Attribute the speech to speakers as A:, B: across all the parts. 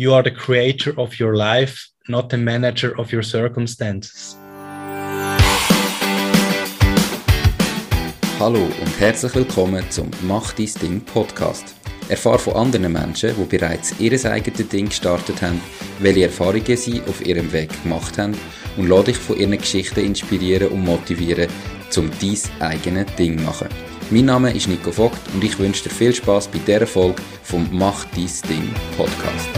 A: You are the creator of your life, not the manager of your circumstances.
B: Hallo und herzlich willkommen zum Mach dein Ding Podcast. Erfahre von anderen Menschen, die bereits ihr eigenes Ding gestartet haben, welche Erfahrungen sie auf ihrem Weg gemacht haben und lade dich von ihren Geschichten inspirieren und motivieren, um dein eigenes Ding zu machen. Mein Name ist Nico Vogt und ich wünsche dir viel Spaß bei dieser Folge vom Mach dein Ding Podcast.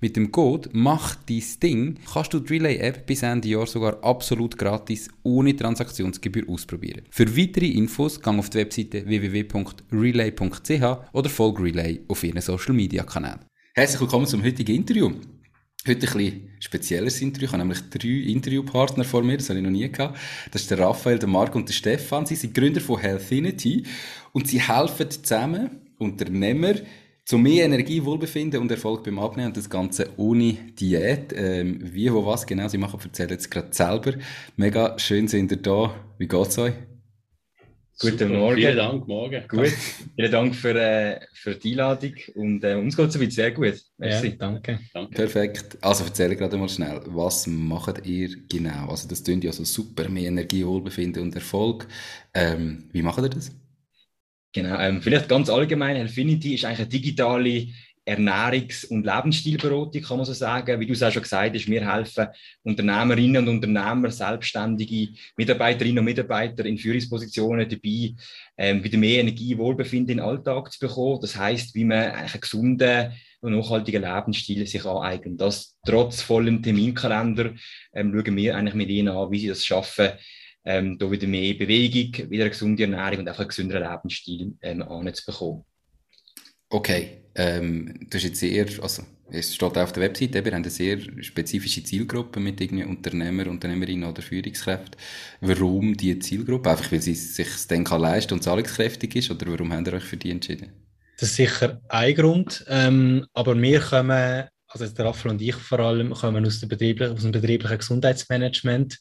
B: Mit dem Code Mach dein Ding kannst du die Relay-App bis Ende Jahr sogar absolut gratis ohne Transaktionsgebühr ausprobieren. Für weitere Infos gang auf die Webseite www.relay.ch oder folge Relay auf ihren Social Media Kanälen. Herzlich willkommen zum heutigen Interview. Heute ein bisschen spezielles Interview. Ich habe nämlich drei Interviewpartner vor mir, das habe ich noch nie gehabt. Das ist der Raphael, der Marc und der Stefan. Sie sind Gründer von Healthinity und sie helfen zusammen Unternehmer zu mehr Energie, Wohlbefinden und Erfolg beim Abnehmen und das Ganze ohne Diät. Ähm, wie, wo, was genau sie machen, erzählen jetzt gerade selber. Mega schön sind ihr da. Wie geht's euch?
C: Guten Super, Morgen.
D: Vielen Dank, morgen.
C: Gut. Vielen Dank für, äh, für die Einladung und äh, uns geht es soweit sehr gut.
A: Merci. Ja, danke.
B: danke. Perfekt. Also erzähle gerade mal schnell, was macht ihr genau? Also das klingt ja so super, mehr Energie, Wohlbefinden und Erfolg. Ähm, wie macht ihr das?
C: Genau, ähm, vielleicht ganz allgemein, Healthinity ist eigentlich eine digitale Ernährungs- und Lebensstilberatung, kann man so sagen. Wie du es auch schon gesagt hast, wir helfen Unternehmerinnen und Unternehmer, selbstständige Mitarbeiterinnen und Mitarbeiter in Führungspositionen dabei, ähm, wieder mehr Energie, Wohlbefinden in den Alltag zu bekommen. Das heißt, wie man einen gesunden und nachhaltigen Lebensstil sich aneignet. Das trotz vollem Terminkalender ähm, schauen wir eigentlich mit ihnen an, wie sie das schaffen, ähm, da wieder mehr Bewegung, wieder eine gesunde Ernährung und auch einen gesünderen Lebensstil ähm, anzubekommen.
B: Okay, ähm, das ist jetzt sehr, also es steht auch auf der Website, wir haben eine sehr spezifische Zielgruppe mit irgendwie Unternehmer, Unternehmerinnen oder Führungskräften. Warum diese Zielgruppe? Einfach weil sie sich dann kann leisten und zahlungskräftig ist oder warum habt ihr euch für die entschieden?
A: Das ist sicher ein Grund, ähm, aber wir kommen, also der Raphael und ich vor allem, kommen aus, der betrieblichen, aus dem betrieblichen Gesundheitsmanagement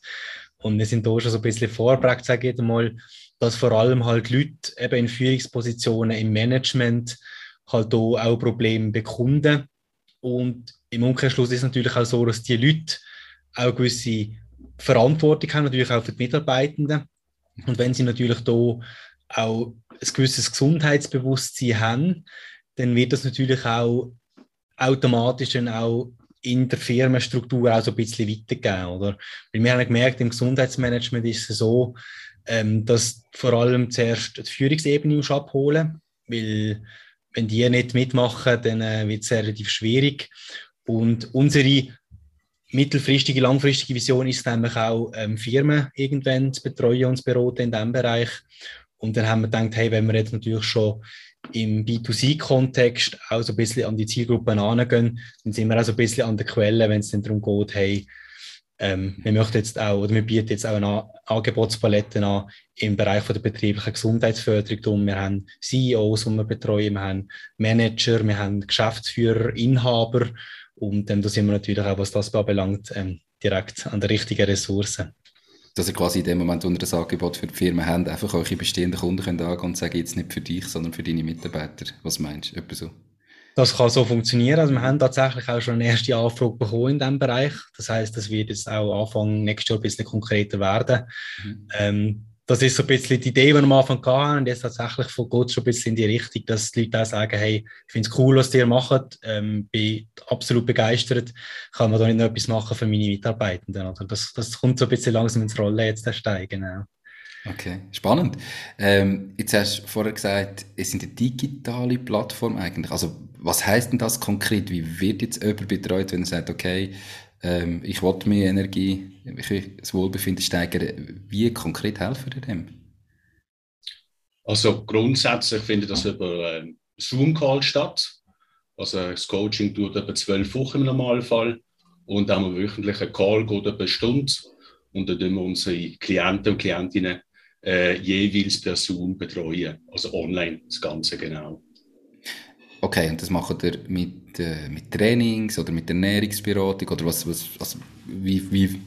A: und wir sind da schon so ein bisschen vorprägt, sage ich mal, dass vor allem halt Leute eben in Führungspositionen im Management halt da auch Probleme bekunden. Und im Umkehrschluss ist es natürlich auch so, dass die Leute auch gewisse Verantwortung haben, natürlich auch für die Mitarbeitenden. Und wenn sie natürlich da auch ein gewisses Gesundheitsbewusstsein haben, dann wird das natürlich auch automatisch dann auch in der Firmenstruktur auch so ein bisschen weitergeben, oder? Weil wir haben gemerkt, im Gesundheitsmanagement ist es so, ähm, dass vor allem zuerst die Führungsebene muss abholen, weil wenn die nicht mitmachen, dann äh, wird es relativ schwierig. Und unsere mittelfristige, langfristige Vision ist nämlich auch, ähm, Firmen irgendwann zu betreuen und zu beraten in diesem Bereich. Und dann haben wir gedacht, hey, wenn wir jetzt natürlich schon im B2C-Kontext auch so ein bisschen an die Zielgruppen angehen, dann sind wir auch so ein bisschen an der Quelle, wenn es darum geht, hey, ähm, wir möchten jetzt auch, oder wir bieten jetzt auch eine Angebotspalette an im Bereich von der betrieblichen Gesundheitsförderung. Wir haben CEOs, die wir betreuen, wir haben Manager, wir haben Geschäftsführer, Inhaber. Und ähm, da sind wir natürlich auch, was das anbelangt, ähm, direkt an der richtigen Ressourcen
B: dass ihr quasi in dem Moment unter das Angebot für die Firmen habt, einfach eure bestehenden Kunden könnt angehen und sagen, jetzt nicht für dich, sondern für deine Mitarbeiter. Was meinst du? so?
A: Das kann so funktionieren. Also wir haben tatsächlich auch schon eine erste Anfrage bekommen in diesem Bereich. Das heißt, das wird jetzt auch Anfang nächstes Jahr ein bisschen konkreter werden. Mhm. Ähm, das ist so ein bisschen die Idee, die wir am Anfang hatten. Und jetzt tatsächlich von Gott schon ein bisschen in die Richtung, dass die Leute auch sagen, hey, ich finde es cool, was ihr macht, ähm, bin absolut begeistert, kann man da nicht noch etwas machen für meine Mitarbeitenden. Oder? Das, das kommt so ein bisschen langsam ins Rollen jetzt steigen. Genau.
B: Okay, spannend. Ähm, jetzt hast du vorher gesagt, es sind eine digitale Plattform eigentlich. Also was heißt denn das konkret? Wie wird jetzt jemand betreut, wenn er sagt, okay, ähm, ich will mehr Energie, ich will das Wohlbefinden steigern. Wie konkret helfen ihr dem?
D: Also grundsätzlich findet das über äh, Zoom-Call statt. Also das Coaching dauert etwa zwölf Wochen im Normalfall. Und da haben wir wöchentlich einen Call, geht etwa eine Stunde. Und dann tun wir unsere Klienten und Klientinnen äh, jeweils Person betreuen. Also online, das Ganze genau.
B: Okay, und das macht ihr mit, äh, mit Trainings oder mit Ernährungsberatung oder was, was also wie, wie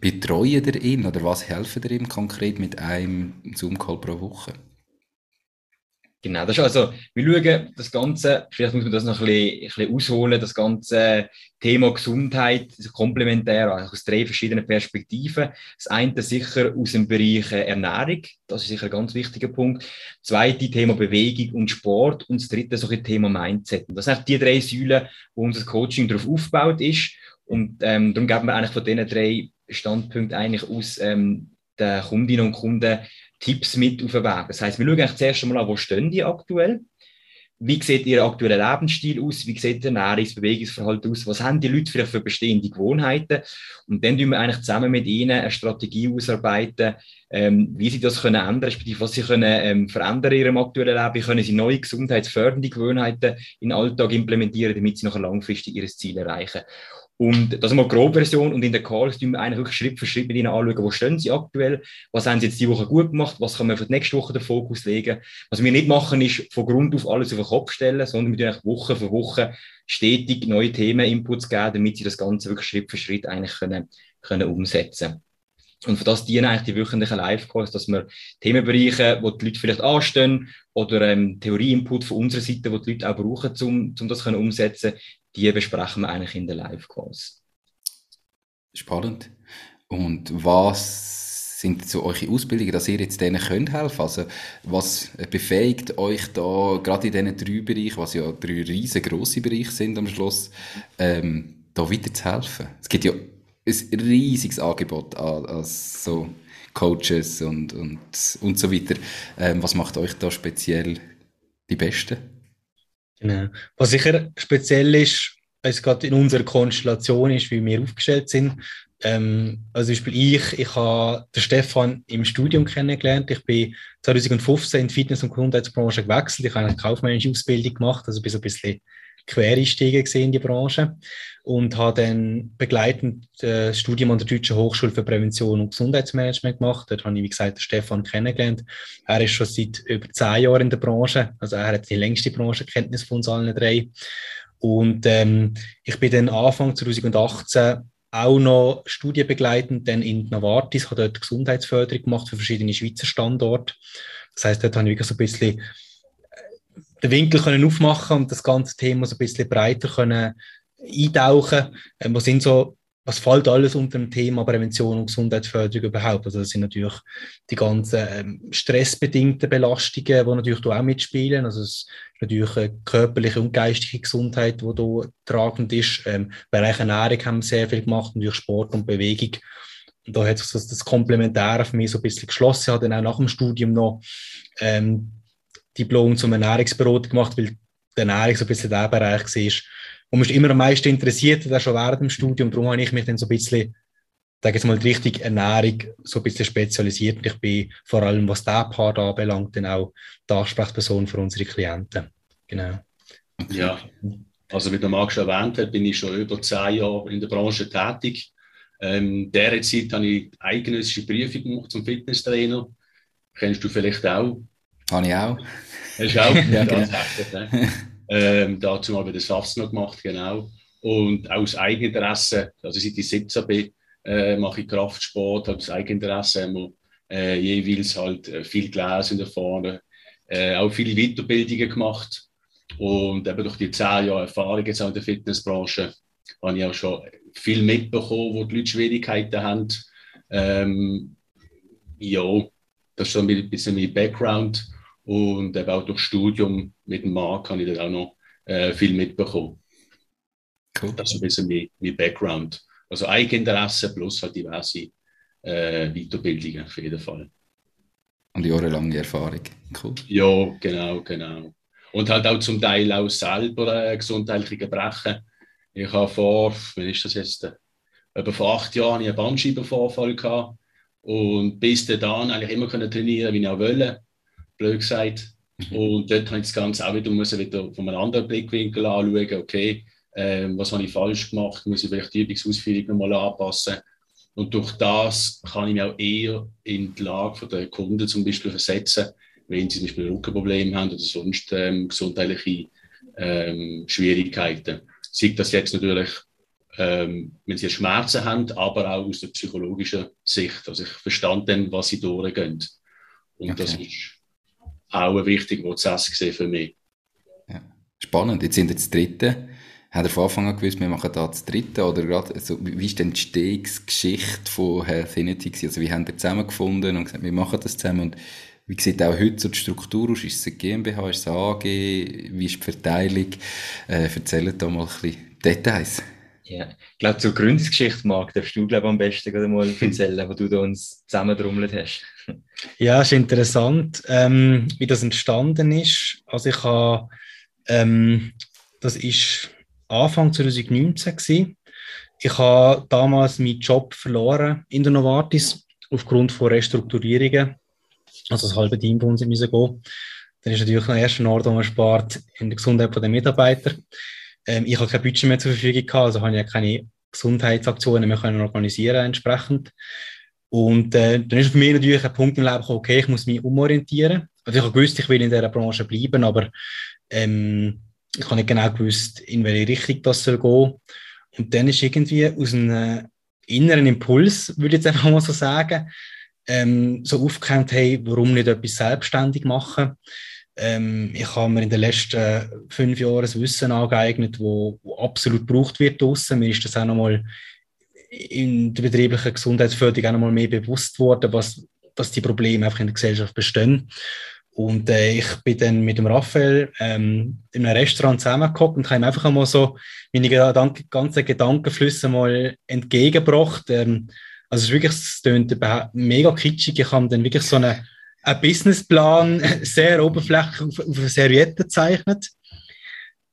B: betreuen ihr ihn oder was helfen ihr ihm konkret mit einem Zoom-Call pro Woche?
C: Genau, das ist also, wir schauen das Ganze, vielleicht muss man das noch ein bisschen, ein bisschen ausholen, das ganze Thema Gesundheit, also komplementär, also aus drei verschiedenen Perspektiven. Das eine sicher aus dem Bereich Ernährung, das ist sicher ein ganz wichtiger Punkt. Das zweite Thema Bewegung und Sport und das dritte so ein Thema Mindset. Und das sind die drei Säulen, wo unser Coaching darauf aufgebaut ist. Und ähm, darum geben wir eigentlich von diesen drei Standpunkten eigentlich aus ähm, den Kundinnen und Kunden Tipps mit auf den Weg. Das heißt, wir schauen eigentlich zuerst einmal an, wo stehen die aktuell? Wie sieht ihr aktueller Lebensstil aus? Wie sieht der Ernährungs-, Bewegungsverhalten aus? Was haben die Leute vielleicht für bestehende Gewohnheiten? Und dann tun wir eigentlich zusammen mit ihnen eine Strategie ausarbeiten, ähm, wie sie das können ändern, respektive was sie können ähm, verändern in ihrem aktuellen Leben, wie können sie neue gesundheitsfördernde Gewohnheiten in den Alltag implementieren, damit sie nachher langfristig ihr Ziel erreichen. Und das ist mal die Version. Und in den Calls tun wir eigentlich wirklich Schritt für Schritt mit ihnen anschauen, wo stehen sie aktuell, was haben sie jetzt die Woche gut gemacht, was können wir für die nächste Woche den Fokus legen. Was wir nicht machen, ist von Grund auf alles auf den Kopf stellen, sondern wir tun Woche für Woche stetig neue Themen, Inputs geben, damit sie das Ganze wirklich Schritt für Schritt eigentlich können, können umsetzen und für das dienen eigentlich die wöchentlichen Live-Calls, dass wir Themenbereiche, wo die Leute vielleicht anstehen, oder ähm, Theorie-Input von unserer Seite, wo die Leute auch brauchen, um, um das können umsetzen die besprechen wir eigentlich in den Live-Calls.
B: Spannend. Und was sind so eure Ausbildungen, dass ihr jetzt denen könnt helfen? Also, was befähigt euch da, gerade in diesen drei Bereichen, was ja drei riesengroße Bereiche sind am Schluss, ähm, da weiter zu helfen? Es gibt ja ein riesiges Angebot an, an so Coaches und, und, und so weiter. Ähm, was macht euch da speziell die Besten?
A: Genau. Was sicher speziell ist, es gerade in unserer Konstellation ist, wie wir aufgestellt sind. Ähm, also zum Beispiel ich, ich habe den Stefan im Studium kennengelernt. Ich bin 2015 in die Fitness- und Gesundheitsbranche gewechselt. Ich habe eine kaufmännische Ausbildung gemacht, also bin so ein bisschen Quereinsteiger in die Branche und habe dann begleitend äh, das Studium an der Deutschen Hochschule für Prävention und Gesundheitsmanagement gemacht. Dort habe ich, wie gesagt, Stefan kennengelernt. Er ist schon seit über zehn Jahren in der Branche, also er hat die längste Branchenkenntnis von uns allen drei. Und ähm, ich bin dann Anfang 2018 auch noch studienbegleitend dann in Novartis, habe dort Gesundheitsförderung gemacht für verschiedene Schweizer Standorte. Das heißt, dort habe ich wirklich so ein bisschen den Winkel können aufmachen und das ganze Thema so ein bisschen breiter können eintauchen. Ähm, was sind so, was fällt alles unter dem Thema Prävention und Gesundheitsförderung überhaupt? Also das sind natürlich die ganzen ähm, stressbedingten Belastungen, die natürlich auch mitspielen. Also es ist natürlich eine körperliche und geistige Gesundheit, die da tragend ist. Ähm, Bereich Ernährung haben wir sehr viel gemacht, natürlich Sport und Bewegung. Und da hat sich das, das Komplementäre für mich so ein bisschen geschlossen. Ich habe dann auch nach dem Studium noch ähm, Diplom zum Ernährungsberater gemacht, weil die Ernährung so ein bisschen der Bereich war, wo mich immer am meisten interessiert hat, schon während dem Studium. Darum habe ich mich dann so ein bisschen, sage ich mal, die richtige Ernährung so ein bisschen spezialisiert. Ich bin vor allem, was der Part anbelangt, dann auch die Ansprechperson für unsere Klienten. Genau.
D: Ja, also wie der Marc schon erwähnt hat, bin ich schon über zehn Jahre in der Branche tätig. Ähm, dieser Zeit habe ich eidgenössische Prüfung gemacht zum Fitnesstrainer. Kennst du vielleicht auch?
B: Habe ich auch.
D: Hast du auch? ja, genau. ähm, dazu mal bei der SAFS noch gemacht, genau. Und aus Eigeninteresse, also seit ich 17 bin, äh, mache ich Kraftsport, aus Eigeninteresse haben wir äh, jeweils halt äh, viel gelesen davon, äh, auch viele Weiterbildungen gemacht. Und eben durch die zehn Jahre Erfahrung jetzt auch in der Fitnessbranche habe ich auch schon viel mitbekommen, wo die Leute Schwierigkeiten haben. Ähm, ja, das ist so ein bisschen mein Background. Und eben auch durch Studium mit dem Marc habe ich dann auch noch äh, viel mitbekommen. Cool. Das ist ein bisschen mein, mein Background. Also Eigeninteresse plus halt diverse äh, Weiterbildungen auf jeden Fall.
B: Und jahrelange Erfahrung. Cool.
D: Ja, genau, genau. Und halt auch zum Teil auch selber äh, gesundheitliche Gebrechen. Ich habe vor, wann ist das jetzt? Etwa vor acht Jahren einen Bandscheibenvorfall gehabt. Und bis dann eigentlich immer können trainieren, wie ich auch wollte blöd gesagt. Mhm. Und dort habe ich das Ganze auch wieder, muss wieder von einem anderen Blickwinkel anschauen, okay, ähm, was habe ich falsch gemacht, muss ich vielleicht die Übungsausführung nochmal anpassen. Und durch das kann ich mich auch eher in die Lage der Kunden zum Beispiel versetzen, wenn sie zum Beispiel Rückenprobleme haben oder sonst ähm, gesundheitliche ähm, Schwierigkeiten. Sieht das jetzt natürlich, ähm, wenn sie Schmerzen haben, aber auch aus der psychologischen Sicht. Also ich verstand dann, was sie durchgehen. Und okay. das ist auch ein wichtiger Prozess für mich.
B: Ja. Spannend. Jetzt sind jetzt Dritte. Hat er von Anfang an gewusst, wir machen da das Dritte? Oder gerade, also, wie ist die Entstehungsgeschichte von Healthinity? Also, wie haben wir zusammengefunden und gesagt, wir machen das zusammen? Und wie sieht auch heute so die Struktur aus? Ist es eine GmbH, ist es eine AG? Wie ist die Verteilung? Äh, erzählt da mal ein bisschen Details.
C: Ja, ich glaube, zur Gründungsgeschichte, Marc, darfst du glaub, am besten gerade mal erzählen, wo du da uns zusammendrummelt hast.
A: Ja, es ist interessant, ähm, wie das entstanden ist. Also ich habe, ähm, das ist Anfang 2019 gewesen. Ich habe damals meinen Job verloren in der Novartis aufgrund von Restrukturierungen. Also das halbe Team von uns müssen gehen. Dann ist natürlich der erste Ort, wo man spart, in der Gesundheit der Mitarbeiter. Ähm, ich habe kein Budget mehr zur Verfügung gehabt, also habe ich keine Gesundheitsaktionen mehr können organisieren entsprechend. Und äh, dann ist für mich natürlich ein Punkt im Leben gekommen, okay, ich muss mich umorientieren. Also ich habe gewusst, ich will in dieser Branche bleiben, aber ähm, ich habe nicht genau gewusst, in welche Richtung das soll gehen. Und dann ist irgendwie aus einem inneren Impuls, würde ich jetzt einfach mal so sagen, ähm, so aufgekommen, hey, warum nicht etwas selbstständig machen? Ähm, ich habe mir in den letzten fünf Jahren ein Wissen angeeignet, wo, wo absolut gebraucht wird draussen. Mir ist das auch nochmal in der betrieblichen Gesundheitsförderung auch nochmal mehr bewusst worden, was, dass die Probleme einfach in der Gesellschaft bestehen. Und äh, ich bin dann mit dem Raphael ähm, in einem Restaurant zusammengekommen und habe ihm einfach einmal so meine Gedank ganzen Gedankenflüsse mal entgegengebracht. Ähm, also es ist wirklich, es klingt mega kitschig. Ich habe dann wirklich so einen, einen Businessplan sehr oberflächlich auf, auf eine Serviette gezeichnet.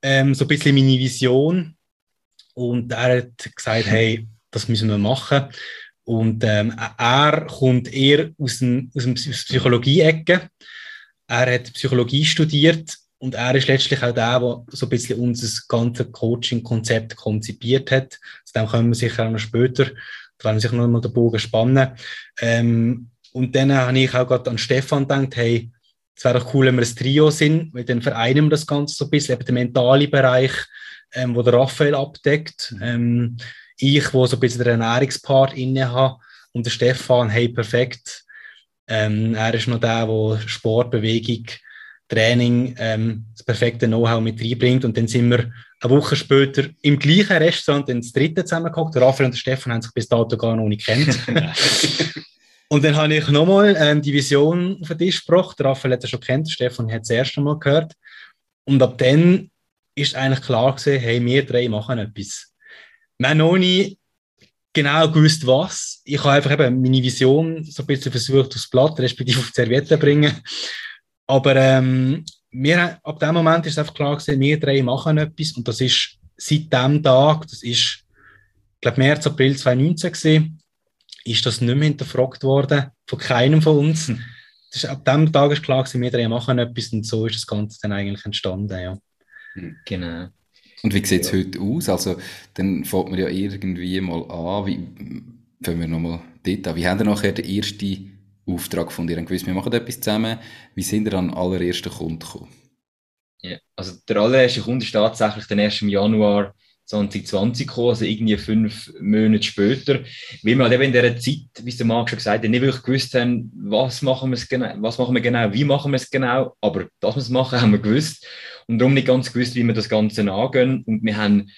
A: Ähm, so ein bisschen meine Vision. Und er hat gesagt, hey, das müssen wir machen. Und ähm, er kommt eher aus, dem, aus, aus der Psychologie-Ecke. Er hat Psychologie studiert und er ist letztlich auch der, der so ein bisschen unser ganzes Coaching-Konzept konzipiert hat. Zu dem kommen wir sicher auch noch später. Da werden wir sicher noch mal den Bogen spannen. Ähm, und dann habe ich auch gerade an Stefan gedacht, hey, es wäre doch cool, wenn wir ein Trio sind, weil dann vereinen wir das Ganze so ein bisschen, eben den mentalen Bereich, ähm, wo der Raphael abdeckt. Ähm, ich, wo so ein bisschen den Ernährungspart inne habe und der Stefan, hey, perfekt, ähm, er ist noch der, der Sport, Bewegung, Training, ähm, das perfekte Know-how mit reinbringt. Und dann sind wir eine Woche später im gleichen Restaurant ins dritte zusammengekommen. Der Raphael und der Stefan haben sich bis dato gar noch nicht kennt. und dann habe ich nochmal ähm, die Vision auf den Tisch gebracht. Raphael hat er schon kennt, Stefan hat es das erste Mal gehört. Und ab dann ist eigentlich klar gewesen, hey, wir drei machen etwas. Wir haben noch nie genau gewusst, was. Ich habe einfach eben meine Vision so ein bisschen versucht aufs Blatt, respektive auf die Serviette zu bringen. Aber ähm, wir, ab dem Moment ist einfach klar gewesen, wir drei machen etwas und das ist seit dem Tag, das ist, ich glaube, März, April 2019 gewesen, ist das nicht mehr hinterfragt worden von keinem von uns. Hm. Das ist, ab dem Tag ist klar wir drei machen etwas und so ist das Ganze dann eigentlich entstanden, ja.
C: Hm, genau.
B: Und wie sieht es ja. heute aus? Also, dann fängt man ja irgendwie mal an, wie, fangen wir nochmal dort an. Wie haben wir nachher den ersten Auftrag von dir? gewusst, wir machen etwas zusammen. Wie sind wir an den allerersten Kunden gekommen?
C: Ja, also der allererste Kunde ist tatsächlich den 1. Januar 2020 gekommen, also irgendwie fünf Monate später, weil wir halt eben in dieser Zeit, wie es der Marc schon gesagt hat, nicht wirklich gewusst haben, was machen wir, genau, was machen wir genau, wie machen wir es genau, aber dass wir es machen, haben wir gewusst. Und darum nicht ganz gewusst, wie wir das Ganze angehen. Und wir haben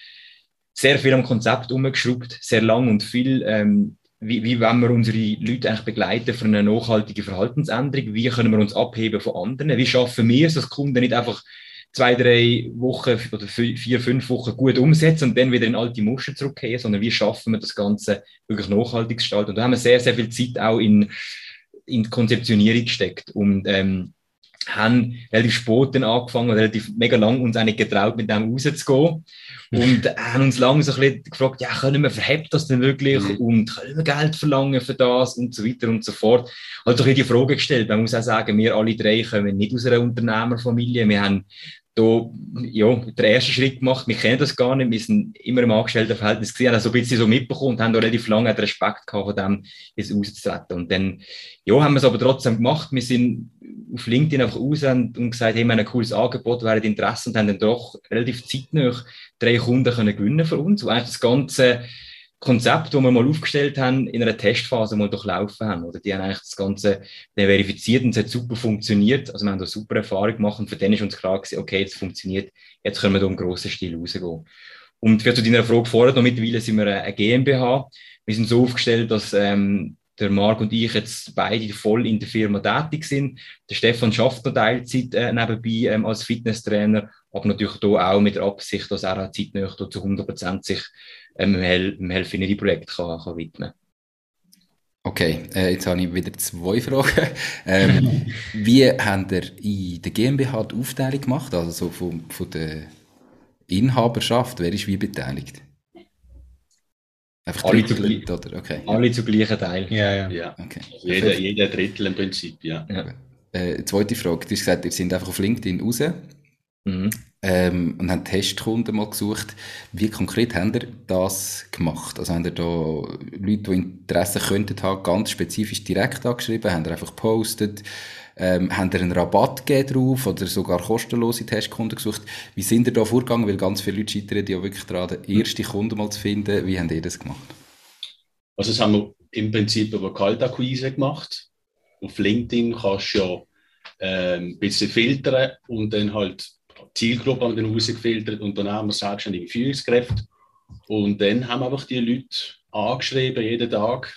C: sehr viel am Konzept umgeschraubt, sehr lang und viel, ähm, wie, wie wollen wir unsere Leute eigentlich begleiten für eine nachhaltige Verhaltensänderung, wie können wir uns abheben von anderen, wie schaffen wir es, dass Kunden nicht einfach zwei, drei Wochen oder vier, fünf Wochen gut umsetzen und dann wieder in alte Muster zurückkehren, sondern wie schaffen wir das Ganze wirklich nachhaltig gestalten. Und da haben wir sehr, sehr viel Zeit auch in, in die Konzeptionierung gesteckt und ähm, haben relativ spät dann angefangen, relativ mega lang uns eigentlich getraut, mit dem rauszugehen. Und haben uns lange so ein bisschen gefragt, ja, können wir, verhebt das denn wirklich? Mhm. Und können wir Geld verlangen für das? Und so weiter und so fort. Also ein die Frage gestellt. Man muss auch sagen, wir alle drei kommen nicht aus einer Unternehmerfamilie. Wir haben da, ja, der erste Schritt gemacht. Wir kennen das gar nicht. Wir sind immer im Angestelltenverhältnis gesehen, haben so ein bisschen so mitbekommen und haben da relativ lange Respekt gehabt von dem, jetzt auszutreten. Und dann, ja, haben wir es aber trotzdem gemacht. Wir sind auf LinkedIn einfach raus und, und gesagt, hey, wir haben ein cooles Angebot, wäre Interesse und haben dann doch relativ zeitnah drei Kunden können gewinnen für uns, wo eigentlich das ganze Konzept, das wir mal aufgestellt haben, in einer Testphase mal durchlaufen haben. Oder die haben eigentlich das Ganze verifiziert und es hat super funktioniert. Also wir haben da super Erfahrung gemacht und für den ist uns klar gewesen, okay, jetzt funktioniert, jetzt können wir da im grossen Stil rausgehen. Und für zu deiner Frage vorher noch, mittlerweile sind wir eine GmbH. Wir sind so aufgestellt, dass ähm, der Marc und ich jetzt beide voll in der Firma tätig sind. Der Stefan schafft noch Teilzeit äh, nebenbei ähm, als Fitnesstrainer, aber natürlich da auch mit der Absicht, dass er auch zeitnah zu 100 Prozent sich ähm, im Helfinity-Projekt kann, kann widmen
B: Okay, äh, jetzt habe ich wieder zwei Fragen. Ähm, wie habt ihr in der GmbH die Aufteilung gemacht, also so von, von der Inhaberschaft, wer ist wie beteiligt?
C: Einfach alle zu, oder? Okay. alle zu gleichen Teil.
D: Ja, ja. ja. Okay. Also jeder, jeder Drittel im Prinzip, ja. ja.
B: Äh, zweite Frage, du hast gesagt, ihr seid einfach auf LinkedIn raus mhm. ähm, und haben Testkunden mal gesucht. Wie konkret habt ihr das gemacht? Also habt ihr da Leute, die Interesse könnten haben, ganz spezifisch direkt angeschrieben? Habt ihr einfach gepostet? Ähm, haben ihr einen Rabatt gegeben drauf oder sogar kostenlose Testkunden gesucht? Wie sind ihr da vorgegangen? Weil ganz viele Leute scheitern ja wirklich daran, den ersten Kunden mal zu finden. Wie habt ihr das gemacht?
D: Also das haben wir im Prinzip über Kaltakquise gemacht. Auf LinkedIn kannst du ja ähm, ein bisschen filtern und dann halt Zielgruppe haben wir dann rausgefiltert und dann haben wir selbstständige Führungskräfte. Und dann haben wir einfach die Leute angeschrieben, jeden Tag,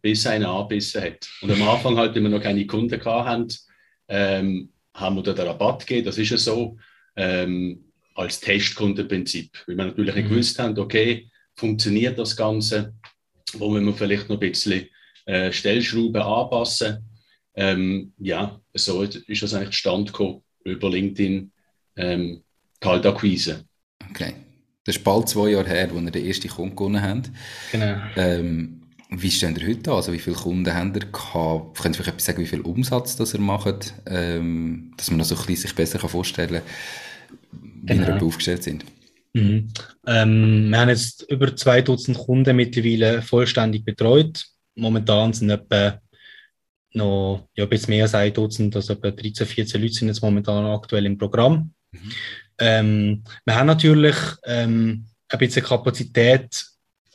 D: bis einer angebissen hat. Und am Anfang halt, wenn wir noch keine Kunden hatten, ähm, haben wir da den Rabatt gegeben. Das ist ja so, ähm, als Testkundenprinzip. Weil wir natürlich nicht mhm. gewusst haben, okay, funktioniert das Ganze, wo müssen wir vielleicht noch ein bisschen äh, Stellschrauben anpassen. Ähm, ja, so ist das eigentlich Stand gekommen über LinkedIn ähm, Kaltakquise.
B: Okay. Das ist bald zwei Jahre her, als ihr den ersten Kunden gewonnen habt. Genau. Ähm, wie stehen ihr heute an? Also wie viele Kunden habt ihr gehabt? Könnt ihr vielleicht etwas sagen, wie viel Umsatz das ihr macht? Ähm, dass man also ein sich besser vorstellen kann, wie genau. ihr aufgestellt sind.
A: Mhm. Ähm, wir haben jetzt über zwei Dutzend Kunden mittlerweile vollständig betreut. Momentan sind etwa noch ja, ein bisschen mehr als ein Dutzend, also etwa 13, 14 Leute sind jetzt momentan aktuell im Programm. Mhm. Ähm, wir haben natürlich ähm, ein bisschen Kapazität,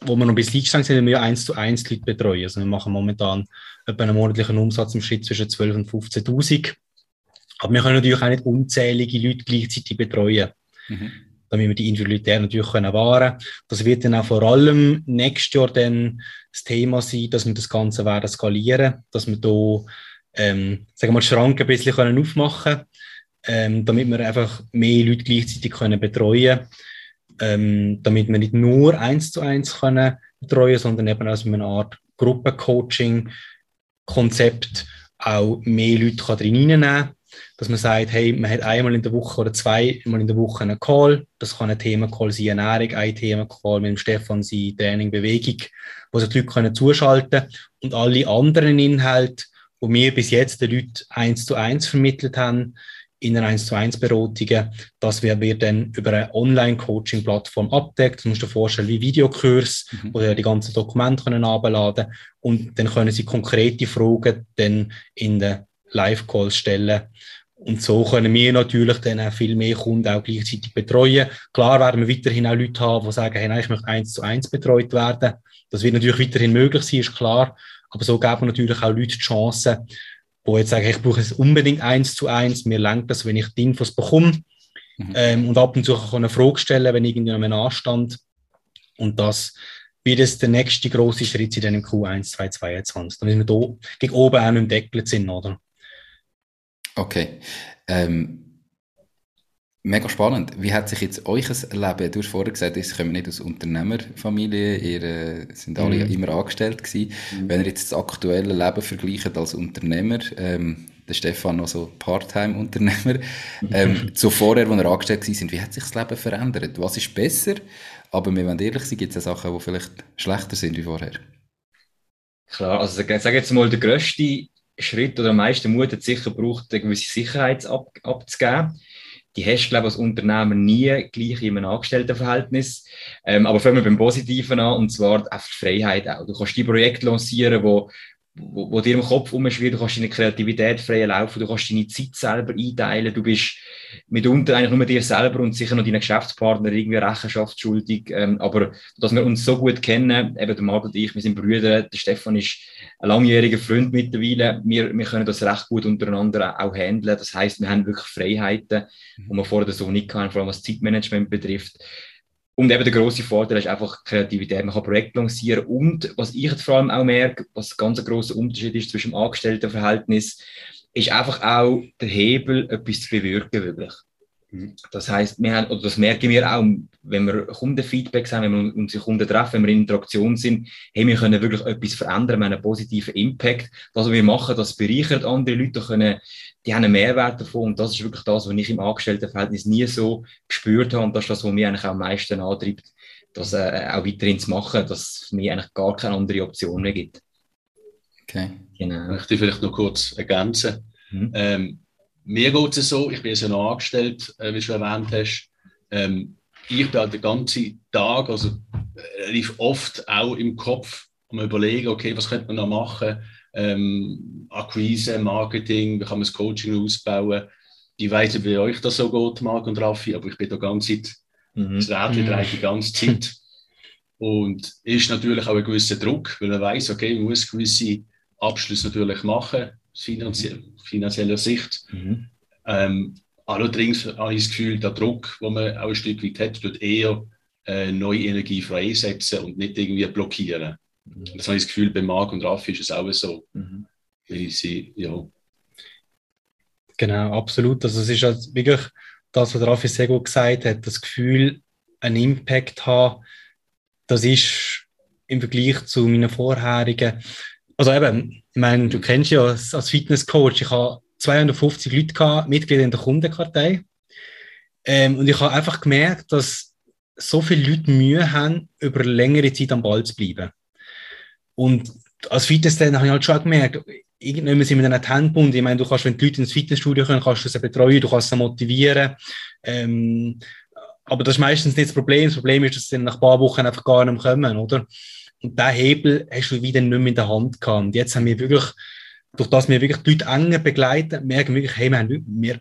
A: wo wir noch ein bisschen eingestiegen sind, wir eins zu eins Leute betreuen. Also wir machen momentan etwa einen monatlichen Umsatz im Schritt zwischen 12.000 und 15.000. Aber wir können natürlich auch nicht unzählige Leute gleichzeitig betreuen. Mhm. Damit wir die Individualität natürlich können wahren Das wird dann auch vor allem nächstes Jahr dann das Thema sein, dass wir das Ganze werden skalieren, dass wir da ähm, sagen wir mal, die Schranke ein bisschen können aufmachen können ähm, damit wir einfach mehr Leute gleichzeitig können betreuen ähm, damit wir nicht nur eins zu eins können betreuen, sondern eben als eine Art Gruppencoaching-Konzept auch mehr Leute kann drin reinnehmen dass man sagt, hey, man hat einmal in der Woche oder zweimal in der Woche einen Call. Das kann ein Thema-Call sein, Ernährung, ein Thema-Call mit dem Stefan sein, Training, Bewegung, wo sich die Leute können zuschalten und alle anderen Inhalte, die wir bis jetzt den Leuten eins zu eins vermittelt haben, in einer 1 zu 1 Beratungen. Das wird, wird dann über eine Online-Coaching-Plattform abdeckt. Du musst dir vorstellen, wie Videokurs, mhm. wo sie die ganzen Dokumente können abladen und dann können sie konkrete Fragen dann in den Live-Calls stellen. Und so können wir natürlich dann auch viel mehr Kunden auch gleichzeitig betreuen. Klar werden wir weiterhin auch Leute haben, die sagen, hey, nein, ich möchte eins zu eins betreut werden. Das wird natürlich weiterhin möglich sein, ist klar. Aber so geben wir natürlich auch Leute die Chance, wo jetzt sage, ich brauche es unbedingt eins zu eins, mir langt das, wenn ich die Infos bekomme mhm. ähm, und ab und zu kann ich eine Frage stellen, wenn irgendwie noch ein Anstand und das wird es der nächste große Schritt sein im Q1 2022, damit wir da gegen oben auch im Deckel sind, oder?
B: Okay. Ähm, Mega spannend. Wie hat sich jetzt euch Leben, du hast vorher gesagt, ihr kommt nicht aus Unternehmerfamilie, ihr äh, sind alle mhm. immer angestellt gewesen. Mhm. Wenn ihr jetzt das aktuelle Leben vergleicht als Unternehmer, ähm, der Stefan noch so Part-Time-Unternehmer, ähm, zu vorher, als ihr angestellt sind, wie hat sich das Leben verändert? Was ist besser? Aber wir wollen ehrlich sein, gibt es auch Sachen, die vielleicht schlechter sind wie vorher?
C: Klar, also ich sage jetzt mal, der grösste Schritt oder am meisten Mut hat sicher braucht, eine gewisse Sicherheit ab, abzugeben die hast du, glaube ich, als Unternehmer nie gleich in einem Angestelltenverhältnis. Ähm, aber fangen wir beim Positiven an, und zwar auf die Freiheit auch. Du kannst die Projekte lancieren, wo, wo, wo dir im Kopf umschwirrt, du kannst deine Kreativität frei laufen, du kannst deine Zeit selber einteilen, du bist mitunter eigentlich nur dir selber und sicher noch deinen Geschäftspartner irgendwie Rechenschaft schuldig. Ähm, aber dass wir uns so gut kennen, eben der Marc und ich, wir sind Brüder, der Stefan ist ein langjähriger Freund mittlerweile, wir, wir können das recht gut untereinander auch handeln. Das heißt, wir haben wirklich Freiheiten, die wir vorher so nicht hatten, vor allem was Zeitmanagement betrifft. Und eben der große Vorteil ist einfach Kreativität. Man kann Projekte lancieren. Und was ich jetzt vor allem auch merke, was ganz ein großer Unterschied ist zwischen dem Angestelltenverhältnis, ist einfach auch der Hebel, etwas zu bewirken, wirklich. Mhm. Das heißt, wir haben, oder das merken wir auch, wenn wir Kundenfeedback haben, wenn wir unsere Kunden treffen, wenn wir in Interaktion sind, hey, wir können wirklich etwas verändern, wir haben einen positiven Impact. Das, was wir machen, das bereichert andere Leute, können, die haben einen Mehrwert davon und das ist wirklich das, was ich im Angestelltenverhältnis nie so gespürt habe und das ist das, was mich eigentlich auch am meisten antreibt, das äh, auch weiterhin zu machen, dass es mir eigentlich gar keine andere Option mehr gibt.
D: Okay. Genau. Ich möchte vielleicht noch kurz ergänzen. Mhm. Ähm, mir geht es so, ich bin ja noch angestellt, äh, wie du erwähnt hast. Ähm, ich bin halt den ganzen Tag, also relativ oft auch im Kopf um überlegen, okay, was könnte man noch machen? Ähm, Akquise, Marketing, wie kann man das Coaching ausbauen? Ich weiß nicht, wie euch das so geht, Marc und Raffi, aber ich bin da ganze Zeit, mhm. das Rädchen mhm. die ganze Zeit. Und ist natürlich auch ein gewisser Druck, weil man weiß, okay, man muss gewisse Abschlüsse natürlich machen, finanzie finanzieller Sicht. Mhm. Ähm, allerdings habe ich das Gefühl, der Druck, den man auch ein Stück weit hat, tut eher äh, neue Energie freisetzen und nicht irgendwie blockieren. Das habe ich das Gefühl, bei Marc und Raffi ist es auch so. Mhm. Weil sie, ja.
A: Genau, absolut. Also es ist halt wirklich das, was Raffi sehr gut gesagt hat, das Gefühl, einen Impact haben, das ist im Vergleich zu meinen vorherigen also eben, ich meine, du kennst ja als, als Fitnesscoach, ich habe 250 Leute gehabt, Mitglieder in der Kundenkartei. Ähm, und ich habe einfach gemerkt, dass so viele Leute Mühe haben, über längere Zeit am Ball zu bleiben. Und als Fitnesstrainer habe ich halt schon gemerkt, irgendwann sind wir dann ein Handbund. Ich meine, du kannst, wenn die Leute ins Fitnessstudio kommen, kannst du sie betreuen, du kannst sie motivieren. Ähm, aber das ist meistens nicht das Problem. Das Problem ist, dass sie nach ein paar Wochen einfach gar nicht mehr kommen, oder? Und diesen Hebel hast du wieder nicht mehr in der Hand gehabt. Und jetzt haben wir wirklich, durch das wir wirklich die Leute enger begleiten, merken wir wirklich, hey, wir, haben, wir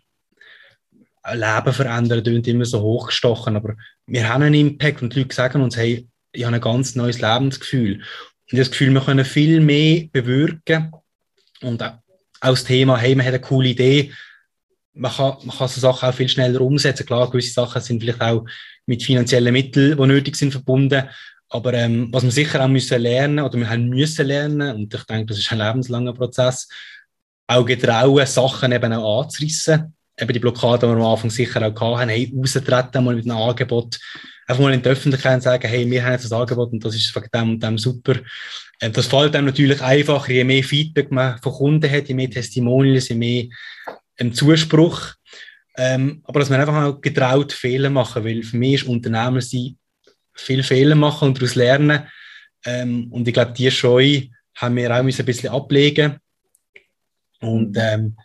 A: Leben verändern, klingt immer so hochgestochen, aber wir haben einen Impact und die Leute sagen uns, hey, ich habe ein ganz neues Lebensgefühl. Und das Gefühl, wir können viel mehr bewirken und auch das Thema, hey, man hat eine coole Idee, man kann, man kann so Sachen auch viel schneller umsetzen. Klar, gewisse Sachen sind vielleicht auch mit finanziellen Mitteln, die nötig sind, verbunden. Aber ähm, was wir sicher auch müssen lernen oder wir haben müssen lernen, und ich denke, das ist ein lebenslanger Prozess, auch getrauen, Sachen eben auch anzurissen. Eben die Blockade, die wir am Anfang sicher auch hatten, hey, raustreten mal mit einem Angebot, einfach mal in die Öffentlichkeit und sagen, hey, wir haben jetzt das Angebot und das ist von dem und dem super. Ähm, das fällt einem natürlich einfacher, je mehr Feedback man von Kunden hat, je mehr Testimonials, je mehr ähm, Zuspruch. Ähm, aber dass man einfach auch getraut Fehler machen, weil für mich ist Unternehmer sein viel Fehler machen und daraus lernen. Ähm, und ich glaube, die Scheu haben wir auch ein bisschen ablegen. Und ähm,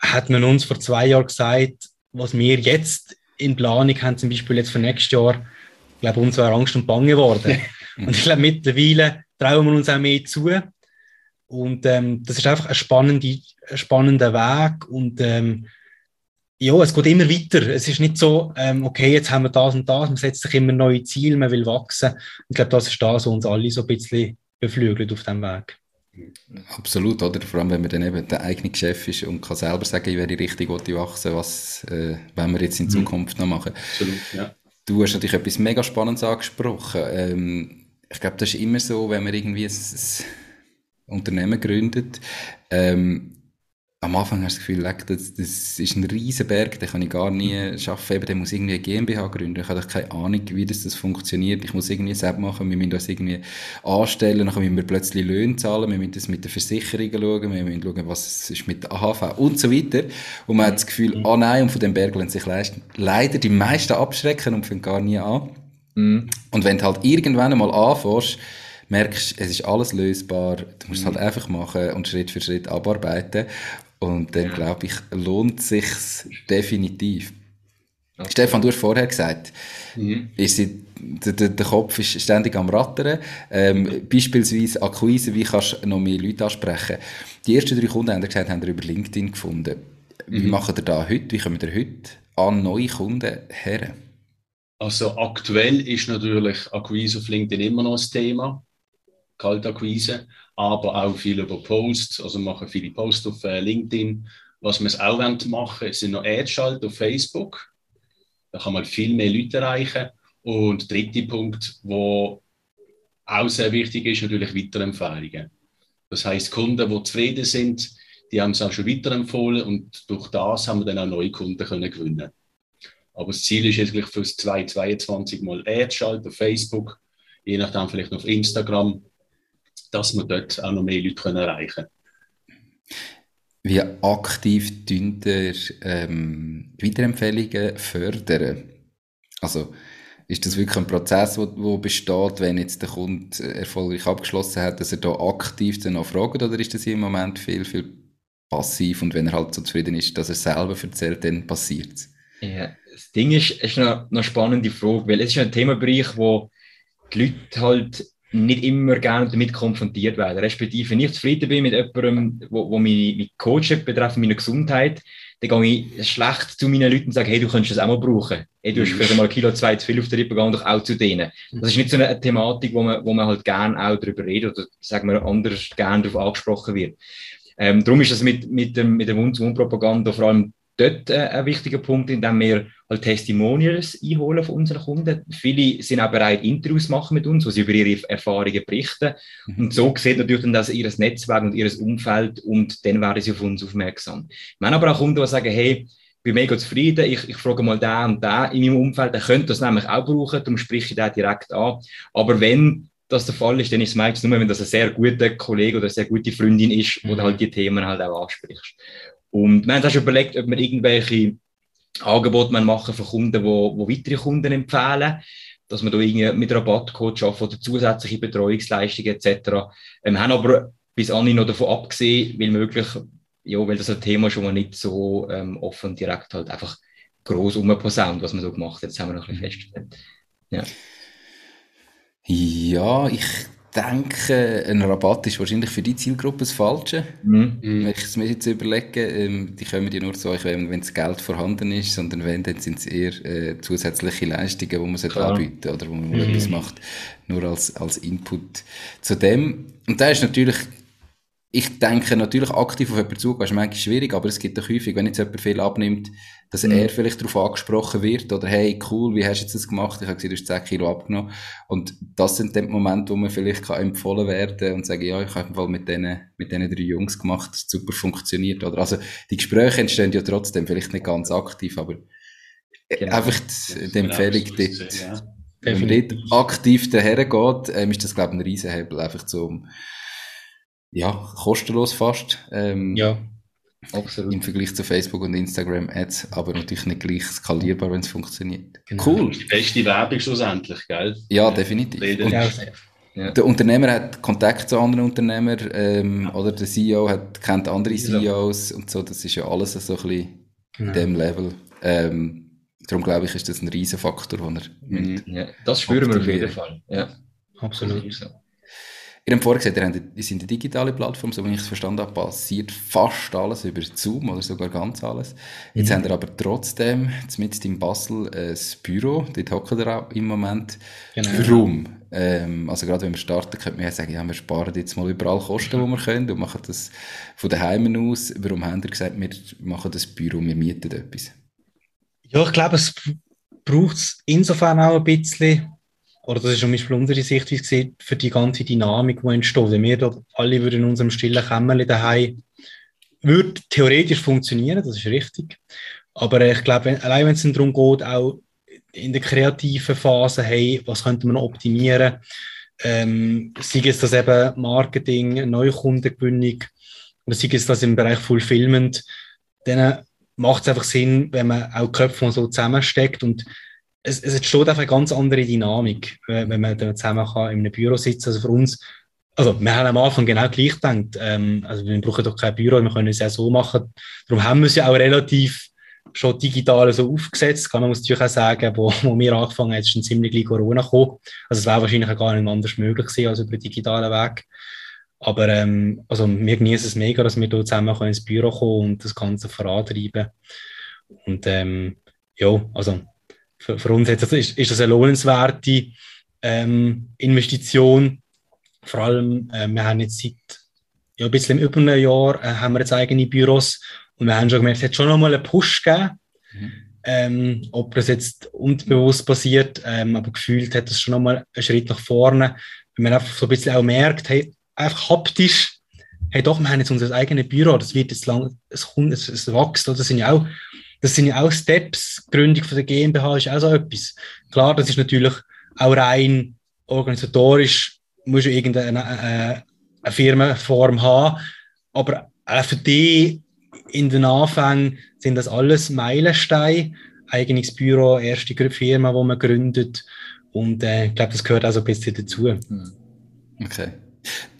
A: hat man uns vor zwei Jahren gesagt, was wir jetzt in Planung haben, zum Beispiel jetzt für nächstes Jahr, ich glaube, uns war Angst und Bange geworden. und ich glaube, mittlerweile trauen wir uns auch mehr zu. Und ähm, das ist einfach ein, spannende, ein spannender Weg. Und ähm, ja, es geht immer weiter. Es ist nicht so, ähm, okay, jetzt haben wir das und das, man setzt sich immer neue Ziele, man will wachsen. Ich glaube, das ist das, was uns alle so ein bisschen beflügelt auf diesem Weg.
B: Absolut, oder? Vor allem, wenn man dann eben der eigene Chef ist und kann selber sagen, ich werde richtig gut wachsen, was äh, wollen wir jetzt in mhm. Zukunft noch machen. Absolut, ja. Du hast natürlich etwas mega Spannendes angesprochen. Ähm, ich glaube, das ist immer so, wenn man irgendwie ein, ein Unternehmen gründet, ähm, am Anfang hast du das Gefühl, das, das ist ein riesen Berg, den kann ich gar nie schaffen. Eben, der muss irgendwie eine GmbH gründen. Ich habe keine Ahnung, wie das, das funktioniert. Ich muss irgendwie selbst machen, wir müssen das irgendwie anstellen, dann müssen wir plötzlich Löhne zahlen, wir müssen das mit den Versicherungen schauen, wir müssen schauen, was ist mit der AHV und so weiter. Und man hat das Gefühl, mhm. ah nein, und von dem Berg lassen sich leider die meisten abschrecken und fangen gar nie an. Mhm. Und wenn du halt irgendwann einmal anfängst, merkst, es ist alles lösbar, du musst es halt mhm. einfach machen und Schritt für Schritt abarbeiten. Und dann, ja. glaube ich, lohnt sich definitiv. Okay. Stefan, du hast vorher gesagt, mhm. ist sie, der, der, der, Kopf ist ständig am Rattern. Ähm, beispielsweise Akquise, wie kannst du noch mehr Leute ansprechen? Die ersten drei Kunden haben gesagt, haben wir über LinkedIn gefunden. Wie mhm. machen ihr da heute? Wie kommen wir heute an neue Kunden her?
D: Also aktuell ist natürlich Akquise auf LinkedIn immer noch ein Thema, Kaltakquise, aber auch viel über Posts, also machen viele Posts auf äh, LinkedIn. Was wir auch machen wollen, sind noch Ads schalten auf Facebook. Da kann man viel mehr Leute erreichen. Und der dritte Punkt, wo auch sehr wichtig ist, natürlich Weiterempfehlungen. Das heißt, Kunden, die zufrieden sind, die haben es auch schon weiterempfohlen und durch das haben wir dann auch neue Kunden können gewinnen. Aber das Ziel ist jetzt für das 2022 mal Ads schalten auf Facebook, je nachdem vielleicht noch auf Instagram, dass wir dort auch noch mehr Leute können erreichen können.
B: Wie aktiv tun ihr ähm, Weiterempfehlungen fördern? Also ist das wirklich ein Prozess, der besteht, wenn jetzt der Kunde erfolgreich abgeschlossen hat, dass er da aktiv dann noch fragt, oder ist das im Moment viel, viel passiv und wenn er halt so zufrieden ist, dass er selber erzählt, dann passiert es?
C: Ja, das Ding ist, ist eine, eine spannende Frage, weil es ist ein Themenbereich, wo die Leute halt nicht immer gerne damit konfrontiert werden. Respektive, wenn ich zufrieden bin mit jemandem, wo, wo mich, mich coacht betreffend meine Gesundheit, dann gehe ich schlecht zu meinen Leuten und sage, hey, du könntest das auch mal brauchen. Hey, du hast mhm. vielleicht mal ein Kilo, zwei zu viel auf der Rippe, geh doch auch zu denen. Das ist nicht so eine Thematik, wo man, wo man halt gerne auch darüber redet oder, sagen wir, anders gerne darauf angesprochen wird. Ähm, darum ist das mit, mit, dem, mit der Mund-zu-Mund-Propaganda vor allem dort äh, ein wichtiger Punkt, indem wir halt Testimonials einholen von unseren Kunden. Viele sind auch bereit, Interviews zu machen mit uns, wo sie über ihre Erfahrungen berichten. Mhm. Und so sieht natürlich dann das ihr Netzwerk und ihr Umfeld und dann werden sie auf uns aufmerksam. Wir haben aber auch Kunden, die sagen, hey, ich bin mega zufrieden, ich, ich frage mal den und den in meinem Umfeld, der könnte das nämlich auch brauchen, darum spreche ich den direkt an. Aber wenn das der Fall ist, dann ist es meistens nur, wenn das ein sehr guter Kollege oder eine sehr gute Freundin ist, wo mhm. du halt die Themen halt auch ansprichst. Und wir haben auch schon überlegt, ob wir irgendwelche Angebote machen für Kunden, die, weitere Kunden empfehlen, dass wir da irgendwie mit Rabattcode arbeiten oder zusätzliche Betreuungsleistungen etc. Ähm, haben aber bis anhin noch davon abgesehen, weil möglich, ja, weil das ein Thema schon mal nicht so ähm, offen direkt halt einfach groß umposaunt, was man so gemacht hat. Das haben wir noch ein bisschen festgestellt. Ja.
B: Ja, ich denke, ein Rabatt ist wahrscheinlich für die Zielgruppe das Falsche. Mhm. Wenn ich es mir jetzt überlege, ähm, die kommen ja nur zu euch, wenn, wenn das Geld vorhanden ist, sondern wenn, dann sind es eher äh, zusätzliche Leistungen, die man Klar. anbieten oder wo man mhm. etwas macht, nur als, als Input zu dem. Und da ist natürlich ich denke natürlich aktiv auf jemanden zugehen, ist manchmal schwierig, aber es gibt doch häufig, wenn jetzt jemand viel abnimmt, dass mhm. er vielleicht darauf angesprochen wird oder hey, cool, wie hast du jetzt das gemacht? Ich habe gesehen, du hast 10 Kilo abgenommen. Und das sind dann die Momente, wo man vielleicht kann empfohlen werden und sagen, ja, ich habe im mit denen, mit denen drei Jungs gemacht, das super funktioniert. Oder also, die Gespräche entstehen ja trotzdem, vielleicht nicht ganz aktiv, aber genau. einfach die, die Empfehlung dort. Ja. Wenn man dort aktiv daher geht, ähm, ist das, glaube ich, ein Riesenhebel, einfach zum, ja, kostenlos fast. Ähm,
C: ja, absolut.
B: Im Vergleich zu Facebook und Instagram Ads, aber natürlich nicht gleich skalierbar, wenn es funktioniert.
D: Genau. Cool. Die beste Werbung schlussendlich, gell?
B: Ja, definitiv. Und ja. Der Unternehmer hat Kontakt zu anderen Unternehmern, ähm, oder der CEO hat, kennt andere CEOs und so, das ist ja alles so ein bisschen genau. in dem Level. Ähm, darum glaube ich, ist das ein Riesenfaktor, den er
C: mhm. ja, Das spüren wir auf jeden Fall. Ja, absolut.
B: Ihr habt vorher gesagt, ihr seid eine digitale Plattform, so wie ich es verstanden habe, passiert fast alles über Zoom oder sogar ganz alles. Jetzt mhm. habt ihr aber trotzdem mit in Basel ein Büro, dort hockt ihr auch im Moment. Genau. Warum? Ähm, also gerade wenn wir starten, könnte man ja sagen, ja, wir sparen jetzt mal überall Kosten, die wir können und machen das von daheim aus. Warum habt ihr gesagt, wir machen das Büro, wir mieten etwas?
A: Ja, ich glaube, es braucht es insofern auch ein bisschen, oder das ist zum Beispiel unsere Sichtweise für die ganze Dynamik, die entsteht. Wenn wir da alle würden in unserem stillen Kämmerchen daheim würde theoretisch funktionieren, das ist richtig. Aber ich glaube, allein wenn es darum geht, auch in der kreativen Phase, hey, was könnte man optimieren, ähm, sei es das eben Marketing, Neukundengewinnung, oder sei es das im Bereich Fulfillment, dann macht es einfach Sinn, wenn man auch Köpfe so zusammensteckt und es, es entsteht einfach eine ganz andere Dynamik, wenn man dann zusammen kann in einem Büro sitzen. Also für uns, also wir haben am Anfang genau gleich gedacht, ähm, also wir brauchen doch kein Büro, wir können es ja so machen. Darum haben wir es ja auch relativ schon digital so aufgesetzt. Man muss natürlich auch sagen, wo, wo wir angefangen haben, ist schon ziemlich gleich Corona gekommen. Also es wäre wahrscheinlich gar nicht anders möglich gewesen als über den digitalen Weg. Aber ähm, also wir genießen es mega, dass wir hier zusammen ins Büro kommen und das Ganze vorantreiben. Und ähm, ja, also für, für uns jetzt, ist, ist das eine lohnenswerte ähm, Investition. Vor allem, äh, wir haben jetzt seit ja, ein bisschen über einem Jahr äh, haben wir jetzt eigene Büros und wir haben schon gemerkt, es hat schon nochmal einen Push gegeben. Mhm. Ähm, ob das jetzt unbewusst passiert, ähm, aber gefühlt hat das schon nochmal einen Schritt nach vorne, wenn man einfach so ein bisschen auch merkt, hey, einfach haptisch, hey doch, wir haben jetzt unser eigenes Büro, das wird jetzt lang, es kommt, es, es wächst, das sind ja auch, das sind ja auch Steps, die Gründung von der GmbH ist auch so etwas. Klar, das ist natürlich auch rein organisatorisch, muss du irgendeine äh, eine Firmenform haben, aber auch für die in den Anfängen sind das alles Meilensteine, eigenes Büro, erste Firma, wo man gründet und äh, ich glaube, das gehört auch so ein bisschen dazu. Hm.
B: Okay.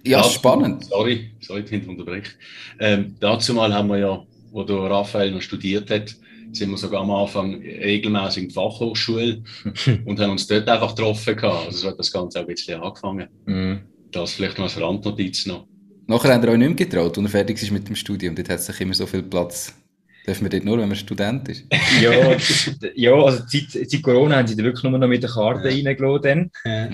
B: Ja, ja spannend.
D: Sorry, sorry, ich unterbreche. Ähm, dazu mal haben wir ja, wo der Raphael noch studiert hat, sind wir sogar am Anfang regelmäßig in die Fachhochschule und haben uns dort einfach getroffen. Gehabt. Also so hat das Ganze auch ein bisschen angefangen. Mhm. Das vielleicht noch als Randnotiz noch.
B: Nachher haben wir euch nicht mehr getraut, als er fertig ist mit dem Studium. Dort hat sich immer so viel Platz. Dürfen wir dort nur, wenn man Student ist?
C: ja, ja, also seit, seit Corona haben sie da wirklich nur noch mit der Karte ja. reingelassen. Ja.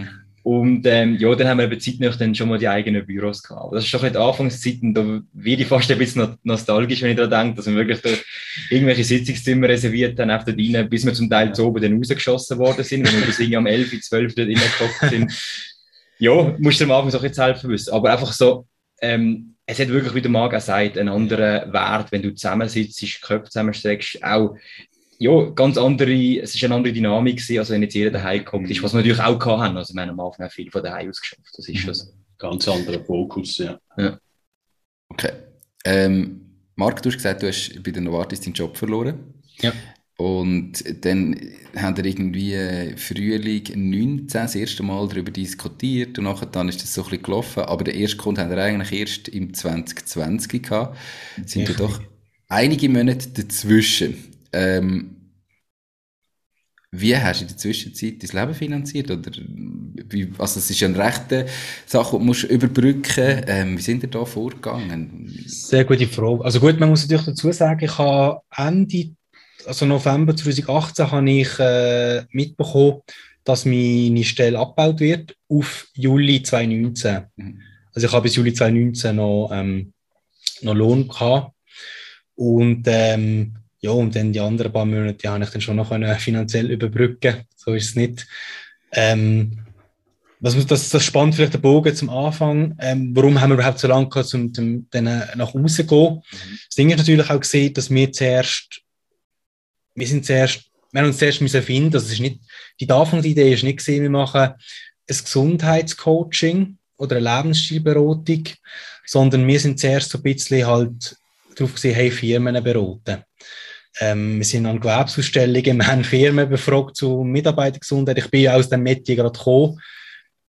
C: Und ähm, ja, dann haben wir eben zeitnach dann schon mal die eigenen Büros gehabt. Das ist schon in Anfangszeiten, da werde ich fast ein bisschen nostalgisch, wenn ich daran denke, dass wir wirklich irgendwelche Sitzungszimmer reserviert haben, auf dort rein, bis wir zum Teil zu oben dann rausgeschossen worden sind, wenn wir bis irgendwie am 11., 12. dort reingekommen sind. ja, musst du am Anfang so jetzt helfen wissen. Aber einfach so, ähm, es hat wirklich, wie der Marc auch sagt, einen anderen Wert, wenn du zusammensitzt, Köpfe zusammenstreckst, auch ja, ganz andere, es ist eine andere Dynamik gewesen, als wenn jetzt jeder daheim kommt, ist, was wir natürlich auch hatten. Also, wir haben am Anfang auch viel von daheim aus geschafft. Das ist das.
D: Ganz anderer Fokus, ja.
B: ja. Okay. Ähm, Marc, du hast gesagt, du hast bei der Novartis deinen Job verloren.
A: Ja.
B: Und dann haben wir irgendwie Frühling 19 das erste Mal darüber diskutiert und nachher dann ist das so ein bisschen gelaufen. Aber der erste Kunde haben wir eigentlich erst im 2020 gehabt. Es sind ja doch einige Monate dazwischen. Ähm, wie hast du in der Zwischenzeit dein Leben finanziert? Oder wie, also es ist ja eine rechte Sache, die du überbrücken ähm, Wie sind ihr da vorgegangen?
A: Sehr gute Frage. Also gut, man muss natürlich dazu sagen, ich habe Ende, also November 2018 habe ich äh, mitbekommen, dass meine Stelle abgebaut wird auf Juli 2019. Mhm. Also ich habe bis Juli 2019 noch, ähm, noch Lohn gehabt. Und ähm, ja, und dann die anderen paar Monate habe ich dann schon noch finanziell überbrücken. So ist es nicht. Ähm, was das, das spannend vielleicht der Bogen zum Anfang. Ähm, warum haben wir überhaupt so lange gehabt, um dann nach Hause zu gehen? Mhm. Das Ding ist natürlich auch gesehen, dass wir zuerst, wir sind zuerst, wir haben uns zuerst müssen finden. Das ist nicht, die Anfangsidee ist nicht gesehen, wir machen ein Gesundheitscoaching oder eine Lebensstilberatung, sondern wir sind zuerst so ein bisschen halt darauf gesehen, hey, Firmen beraten. Ähm, wir sind an Gewerbesausstellungen, wir haben Firmen befragt zu Mitarbeitergesundheit. Ich bin ja aus dem Metier gerade gekommen.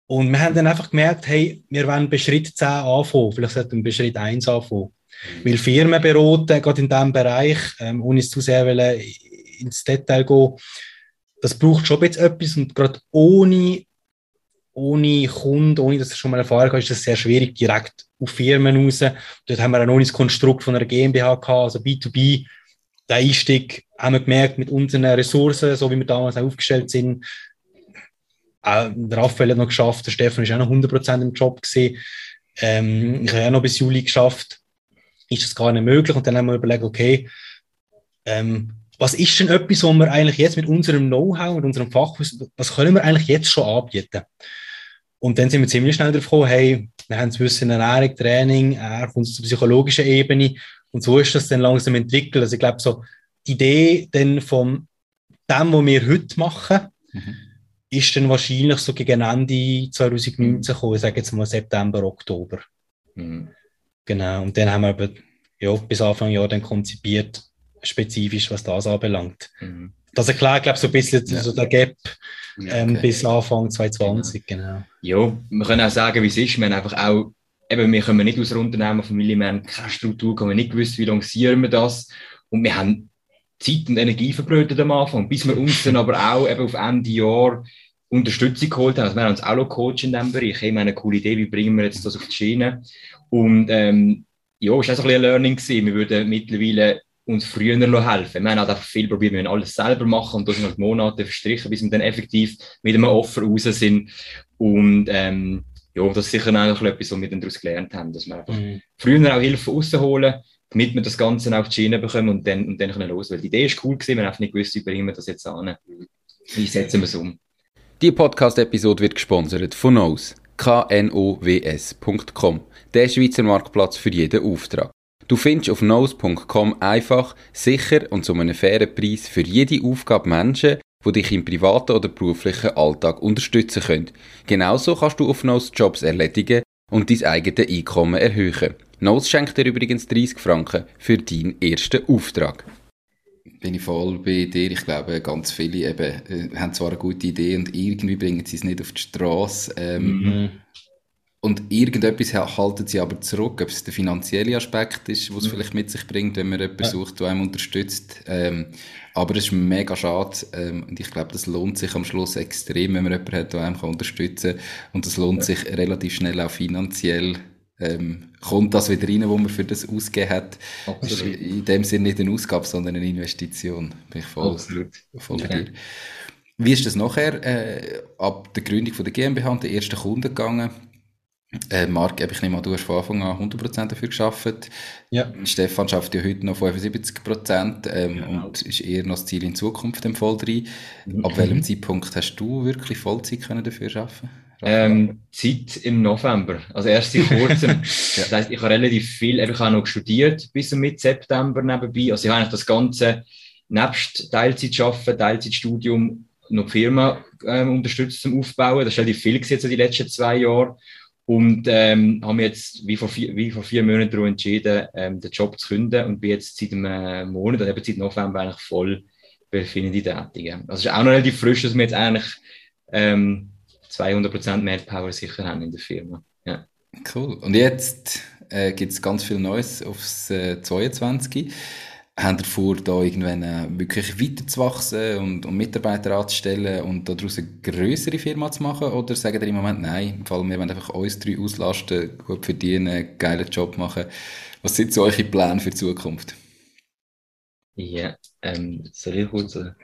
A: Und wir haben dann einfach gemerkt, hey, wir wollen bei Schritt 10 anfangen. Vielleicht sollten wir bei Schritt 1 anfangen. Mhm. Weil Firmen beraten, gerade in diesem Bereich, ähm, ohne es zu sehr wollen, ins Detail gehen, das braucht schon jetzt etwas. Und gerade ohne, ohne Kunden, ohne dass du schon mal erfahren hast, ist es sehr schwierig, direkt auf Firmen raus. Dort haben wir auch noch das Konstrukt von einer GmbH gehabt, also B2B der Einstieg haben wir gemerkt mit unseren Ressourcen, so wie wir damals auch aufgestellt sind. Auch Raphael hat noch geschafft, der Stefan ist auch noch 100% im Job gesehen. Ähm, ich habe auch noch bis Juli geschafft. Ist das gar nicht möglich? Und dann haben wir überlegt, okay, ähm, was ist denn etwas, was wir eigentlich jetzt mit unserem Know-how, mit unserem Fachwissen, was können wir eigentlich jetzt schon anbieten? Und dann sind wir ziemlich schnell darauf gekommen, hey, wir haben das Wissen Ernährung, Training, er kommt zur psychologischen Ebene und so ist das dann langsam entwickelt. Also ich glaube, so die Idee dann von dem, was wir heute machen, mhm. ist dann wahrscheinlich so gegen Ende 2019 gekommen, ich sage jetzt mal September, Oktober. Mhm. Genau, und dann haben wir eben, ja, bis Anfang Jahr dann konzipiert, spezifisch, was das anbelangt. Mhm. Das erklärt, glaube ich, so ein bisschen ja. so der Gap ähm, okay. bis Anfang 2020, genau.
C: genau. Ja, wir können auch sagen, wie es ist. Wir haben einfach auch eben, wir kommen nicht aus einer Unternehmerfamilie, wir haben keine Struktur, wir haben nicht gewusst, wie lancieren wir das. Und wir haben Zeit und Energie verblödet am Anfang, bis wir uns dann aber auch eben auf Ende Jahr Unterstützung geholt haben. Also wir haben uns auch noch Coach in diesem Bereich. Ich habe eine coole Idee, wie bringen wir jetzt das auf die Schiene? Und ähm, ja, es war auch so ein, ein Learning gewesen. Wir würden mittlerweile uns früher helfen. Wir haben halt einfach viel probiert, wir wollen alles selber machen und da sind halt Monate verstrichen, bis wir dann effektiv mit einem Offer raus sind. Und ähm, ja, das ist sicher auch etwas, was wir dann daraus gelernt haben, dass wir einfach mhm. früher auch Hilfe rausholen, damit wir das Ganze auf die Schiene bekommen und dann, und dann können los. Weil die Idee ist cool gewesen, wir haben einfach nicht gewusst, wie bringen wir das jetzt an. Wie setzen wir es um?
B: Die Podcast-Episode wird gesponsert von Knows, knows.com, der Schweizer Marktplatz für jeden Auftrag. Du findest auf knows.com einfach, sicher und zu einem fairen Preis für jede Aufgabe Menschen, die dich im privaten oder beruflichen Alltag unterstützen können. Genauso kannst du auf Knows Jobs erledigen und dein eigenes Einkommen erhöhen. Knows schenkt dir übrigens 30 Franken für deinen ersten Auftrag. Bin ich voll bei dir. Ich glaube, ganz viele eben, äh, haben zwar eine gute Idee und irgendwie bringen sie es nicht auf die Straße. Ähm, mhm. Und irgendetwas halten sie aber zurück, ob es der finanzielle Aspekt ist, was es mhm. vielleicht mit sich bringt, wenn man jemanden ja. sucht, der einem unterstützt. Ähm, aber es ist mega schade ähm, und ich glaube, das lohnt sich am Schluss extrem, wenn man jemanden hat, der einem unterstützen kann. Und das lohnt ja. sich relativ schnell auch finanziell. Ähm, kommt das wieder rein, wo man für das ausgegeben hat. Das ist in dem Sinne nicht eine Ausgabe, sondern eine Investition. Bin ich voll, Absolut. voll bei dir. Wie ist das nachher äh, ab der Gründung von der GmbH und der ersten Kunden gegangen? Äh, Marc, ich nehme an, du hast von Anfang an 100% dafür geschafft. Ja. Stefan schafft ja heute noch 75% ähm, genau. und ist eher noch das Ziel in Zukunft im voll drin. Mhm. Ab welchem Zeitpunkt hast du wirklich Vollzeit können dafür schaffen?
C: Ähm, Zeit im November, also erst seit kurzem. ja. Das heisst, ich habe relativ viel, ich habe noch studiert bis Mitte September nebenbei. Also ich habe das Ganze nebst Teilzeit arbeiten, Teilzeitstudium noch die Firma ähm, unterstützt zum Aufbauen. Das ist relativ viel jetzt die letzten zwei Jahre. Und ähm, haben jetzt wie vor vier, wie vor vier Monaten darum entschieden, ähm, den Job zu künden und bin jetzt seit einem Monat, also eben seit November eigentlich voll bei Affinity tätig. Also es ist auch noch relativ frisch, dass wir jetzt eigentlich ähm, 200% mehr Power sicher haben in der Firma. Ja.
B: Cool. Und jetzt äh, gibt es ganz viel Neues aufs äh, 22 haben vor, da irgendwann äh, wirklich weiterzuwachsen und, und Mitarbeiter anzustellen und daraus eine größere Firma zu machen? Oder sagen ihr im Moment, nein, im Fall, wir wollen einfach uns drei auslasten, gut verdienen, geilen Job machen? Was sind so eure Pläne für die Zukunft?
C: Ja, ähm, soll ich kurz sagen?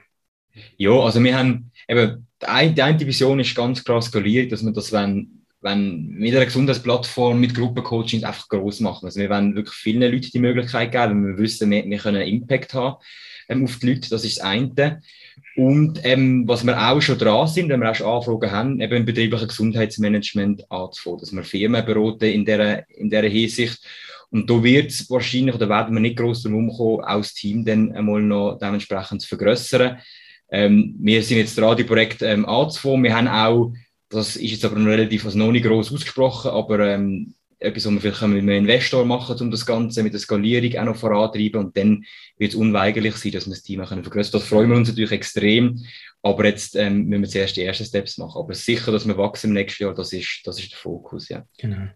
C: Ja, also wir haben eben, die eine, die Division ist ganz klar skaliert, dass wir das wenn wenn mit einer Gesundheitsplattform, mit Gruppencoachings einfach groß machen. Also wir wollen wirklich vielen Leuten die Möglichkeit geben, wenn wir wissen, wir, wir können einen Impact haben ähm, auf die Leute, das ist das eine. Und ähm, was wir auch schon dran sind, wenn wir auch schon Anfragen haben, eben im betrieblichen Gesundheitsmanagement anzufangen, dass wir Firmen beraten in dieser, in dieser Hinsicht. Und da wird es wahrscheinlich, oder werden wir nicht groß darum kommen, auch das Team dann einmal noch dementsprechend zu vergrößern. Ähm, wir sind jetzt dran, die Projekte ähm, anzufangen. Wir haben auch das ist jetzt aber noch relativ, also noch nicht groß ausgesprochen, aber ähm, etwas, was wir vielleicht mit einem Investor machen, um das Ganze mit der Skalierung auch noch vorantreiben und dann wird es unweigerlich sein, dass wir das Team auch vergrößern können. Das freuen wir uns natürlich extrem, aber jetzt ähm, müssen wir zuerst die ersten Steps machen. Aber sicher, dass wir wachsen im nächsten Jahr, das ist, das ist der Fokus, ja.
A: Genau.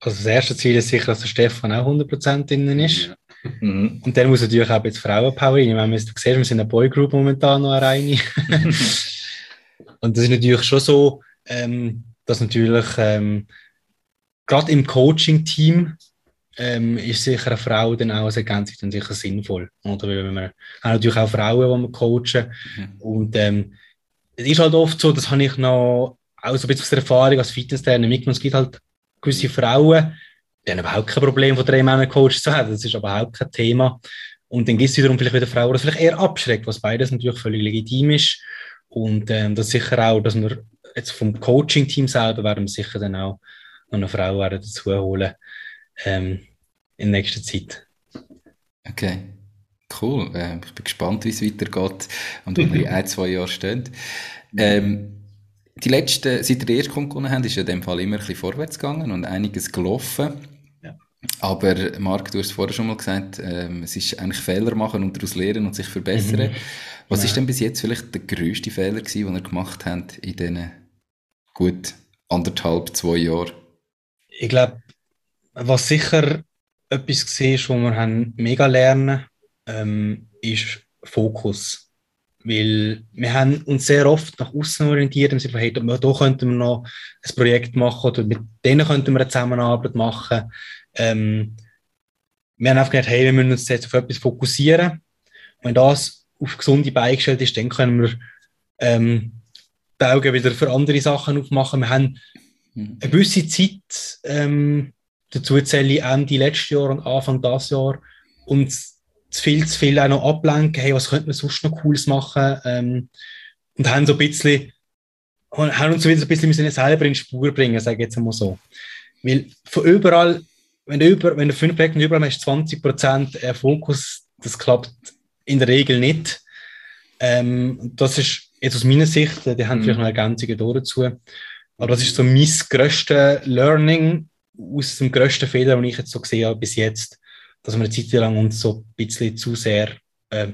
A: Also das erste Ziel ist sicher, dass der Stefan auch 100% innen ist. Ja. Mhm. Und dann muss natürlich auch jetzt Frauenpower rein. Ich meine, du siehst, wir sind eine Boygroup momentan noch rein. und das ist natürlich schon so, ähm, dass natürlich ähm, gerade im Coaching-Team ähm, ist sicher eine Frau dann auch als Ergänzung dann sicher sinnvoll. Oder? Weil wir haben natürlich auch Frauen, die wir coachen. Mhm. Und ähm, es ist halt oft so, das habe ich noch auch so ein bisschen aus der Erfahrung als Fitnesstrainer mitgenommen. Es gibt halt gewisse Frauen, die haben überhaupt kein Problem, von drei Männern Coach zu haben. Das ist überhaupt kein Thema. Und dann gibt es wiederum vielleicht wieder Frauen, die vielleicht eher abschreckt, was beides natürlich völlig legitim ist. Und ähm, das ist sicher auch, dass wir jetzt vom Coaching-Team selber werden wir sicher dann auch noch eine Frau werden dazu holen ähm, in nächster Zeit.
B: Okay, cool. Ähm, ich bin gespannt, wie es weitergeht und wo wir in ein, zwei Jahren stehen. Ähm, die letzten, seit ihr Kunden gewonnen habt, ist ja in dem Fall immer ein bisschen vorwärts gegangen und einiges gelaufen. Aber Marc, du hast vorher schon mal gesagt, ähm, es ist eigentlich Fehler machen und daraus lernen und sich verbessern. Mhm. Was ja. ist denn bis jetzt vielleicht der grösste Fehler gewesen, den ihr gemacht habt in diesen gut anderthalb, zwei Jahre?
A: Ich glaube, was sicher etwas war, wo wir haben mega lernen, ähm, ist Fokus. Weil wir haben uns sehr oft nach außen orientiert und gesagt, hey, da, da könnten wir noch ein Projekt machen oder mit denen könnten wir eine Zusammenarbeit machen. Ähm, wir haben einfach gedacht, hey, wir müssen uns jetzt auf etwas fokussieren. Wenn das auf gesunde Beine gestellt ist, dann können wir ähm, die Augen wieder für andere Sachen aufmachen. Wir haben mhm. eine gewisse Zeit, ähm, dazu zähle ich Ende letztes Jahr und Anfang dieses Jahr, und zu viel, zu viel auch noch ablenken, hey, was könnte man sonst noch Cooles machen? Ähm, und haben so ein bisschen, haben uns wieder so ein bisschen müssen selber in die Spur bringen, sage ich jetzt mal so. Weil von überall, wenn du, über, wenn du fünf Projekte überall hast, 20 Prozent Fokus, das klappt in der Regel nicht. Ähm, das ist jetzt aus meiner Sicht, die haben mhm. vielleicht noch Ergänzungen dazu, aber das ist so mein grösstes Learning aus dem grössten Fehler, den ich jetzt so gesehen habe bis jetzt dass wir eine Zeit lang uns so ein bisschen zu sehr äh,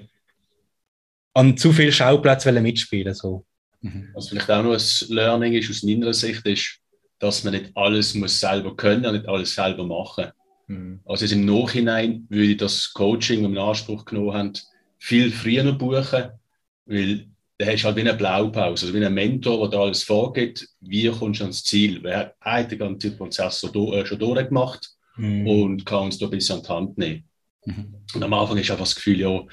A: an zu vielen Schauplätzen mitspielen so.
D: Mhm. Was vielleicht auch noch ein Learning ist aus meiner Sicht, ist, dass man nicht alles muss selber können und nicht alles selber machen. Mhm. Also im Nachhinein würde ich das Coaching, das wir in Anspruch genommen haben, viel früher buchen, weil da hast du halt wie eine Blaupause, also wie ein Mentor, der dir alles vorgibt, wie kommst du ans Ziel. Wer hat den ganzen Prozess so, äh, schon durchgemacht mhm. und kann uns da ein bisschen an die Hand nehmen. Mhm. Und am Anfang ist einfach das Gefühl, ja,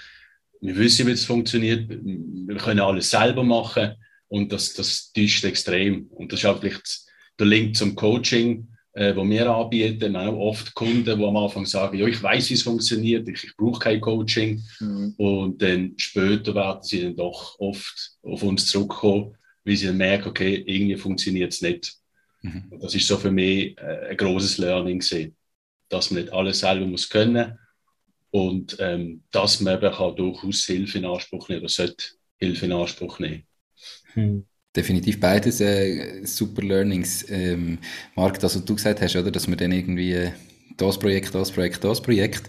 D: wir wissen, wie es funktioniert, wir können alles selber machen und das, das täuscht extrem. Und das ist auch vielleicht der Link zum Coaching, äh, wo wir anbieten. Auch oft Kunden, die am Anfang sagen, ja, ich weiß, wie es funktioniert, ich, ich brauche kein Coaching. Mhm. Und dann später werden sie dann doch oft auf uns zurückkommen, weil sie dann merken, okay, irgendwie funktioniert es nicht. Mhm. Das ist so für mich äh, ein großes Learning gesehen dass man nicht alles selber muss können und ähm, dass man eben kann durchaus Hilfe in Anspruch nehmen oder sollte Hilfe in Anspruch nehmen.
B: Hm. Definitiv beides äh, super Learnings. Ähm, Marc, das, was du gesagt hast, oder, dass man dann irgendwie äh, das Projekt, das Projekt, das Projekt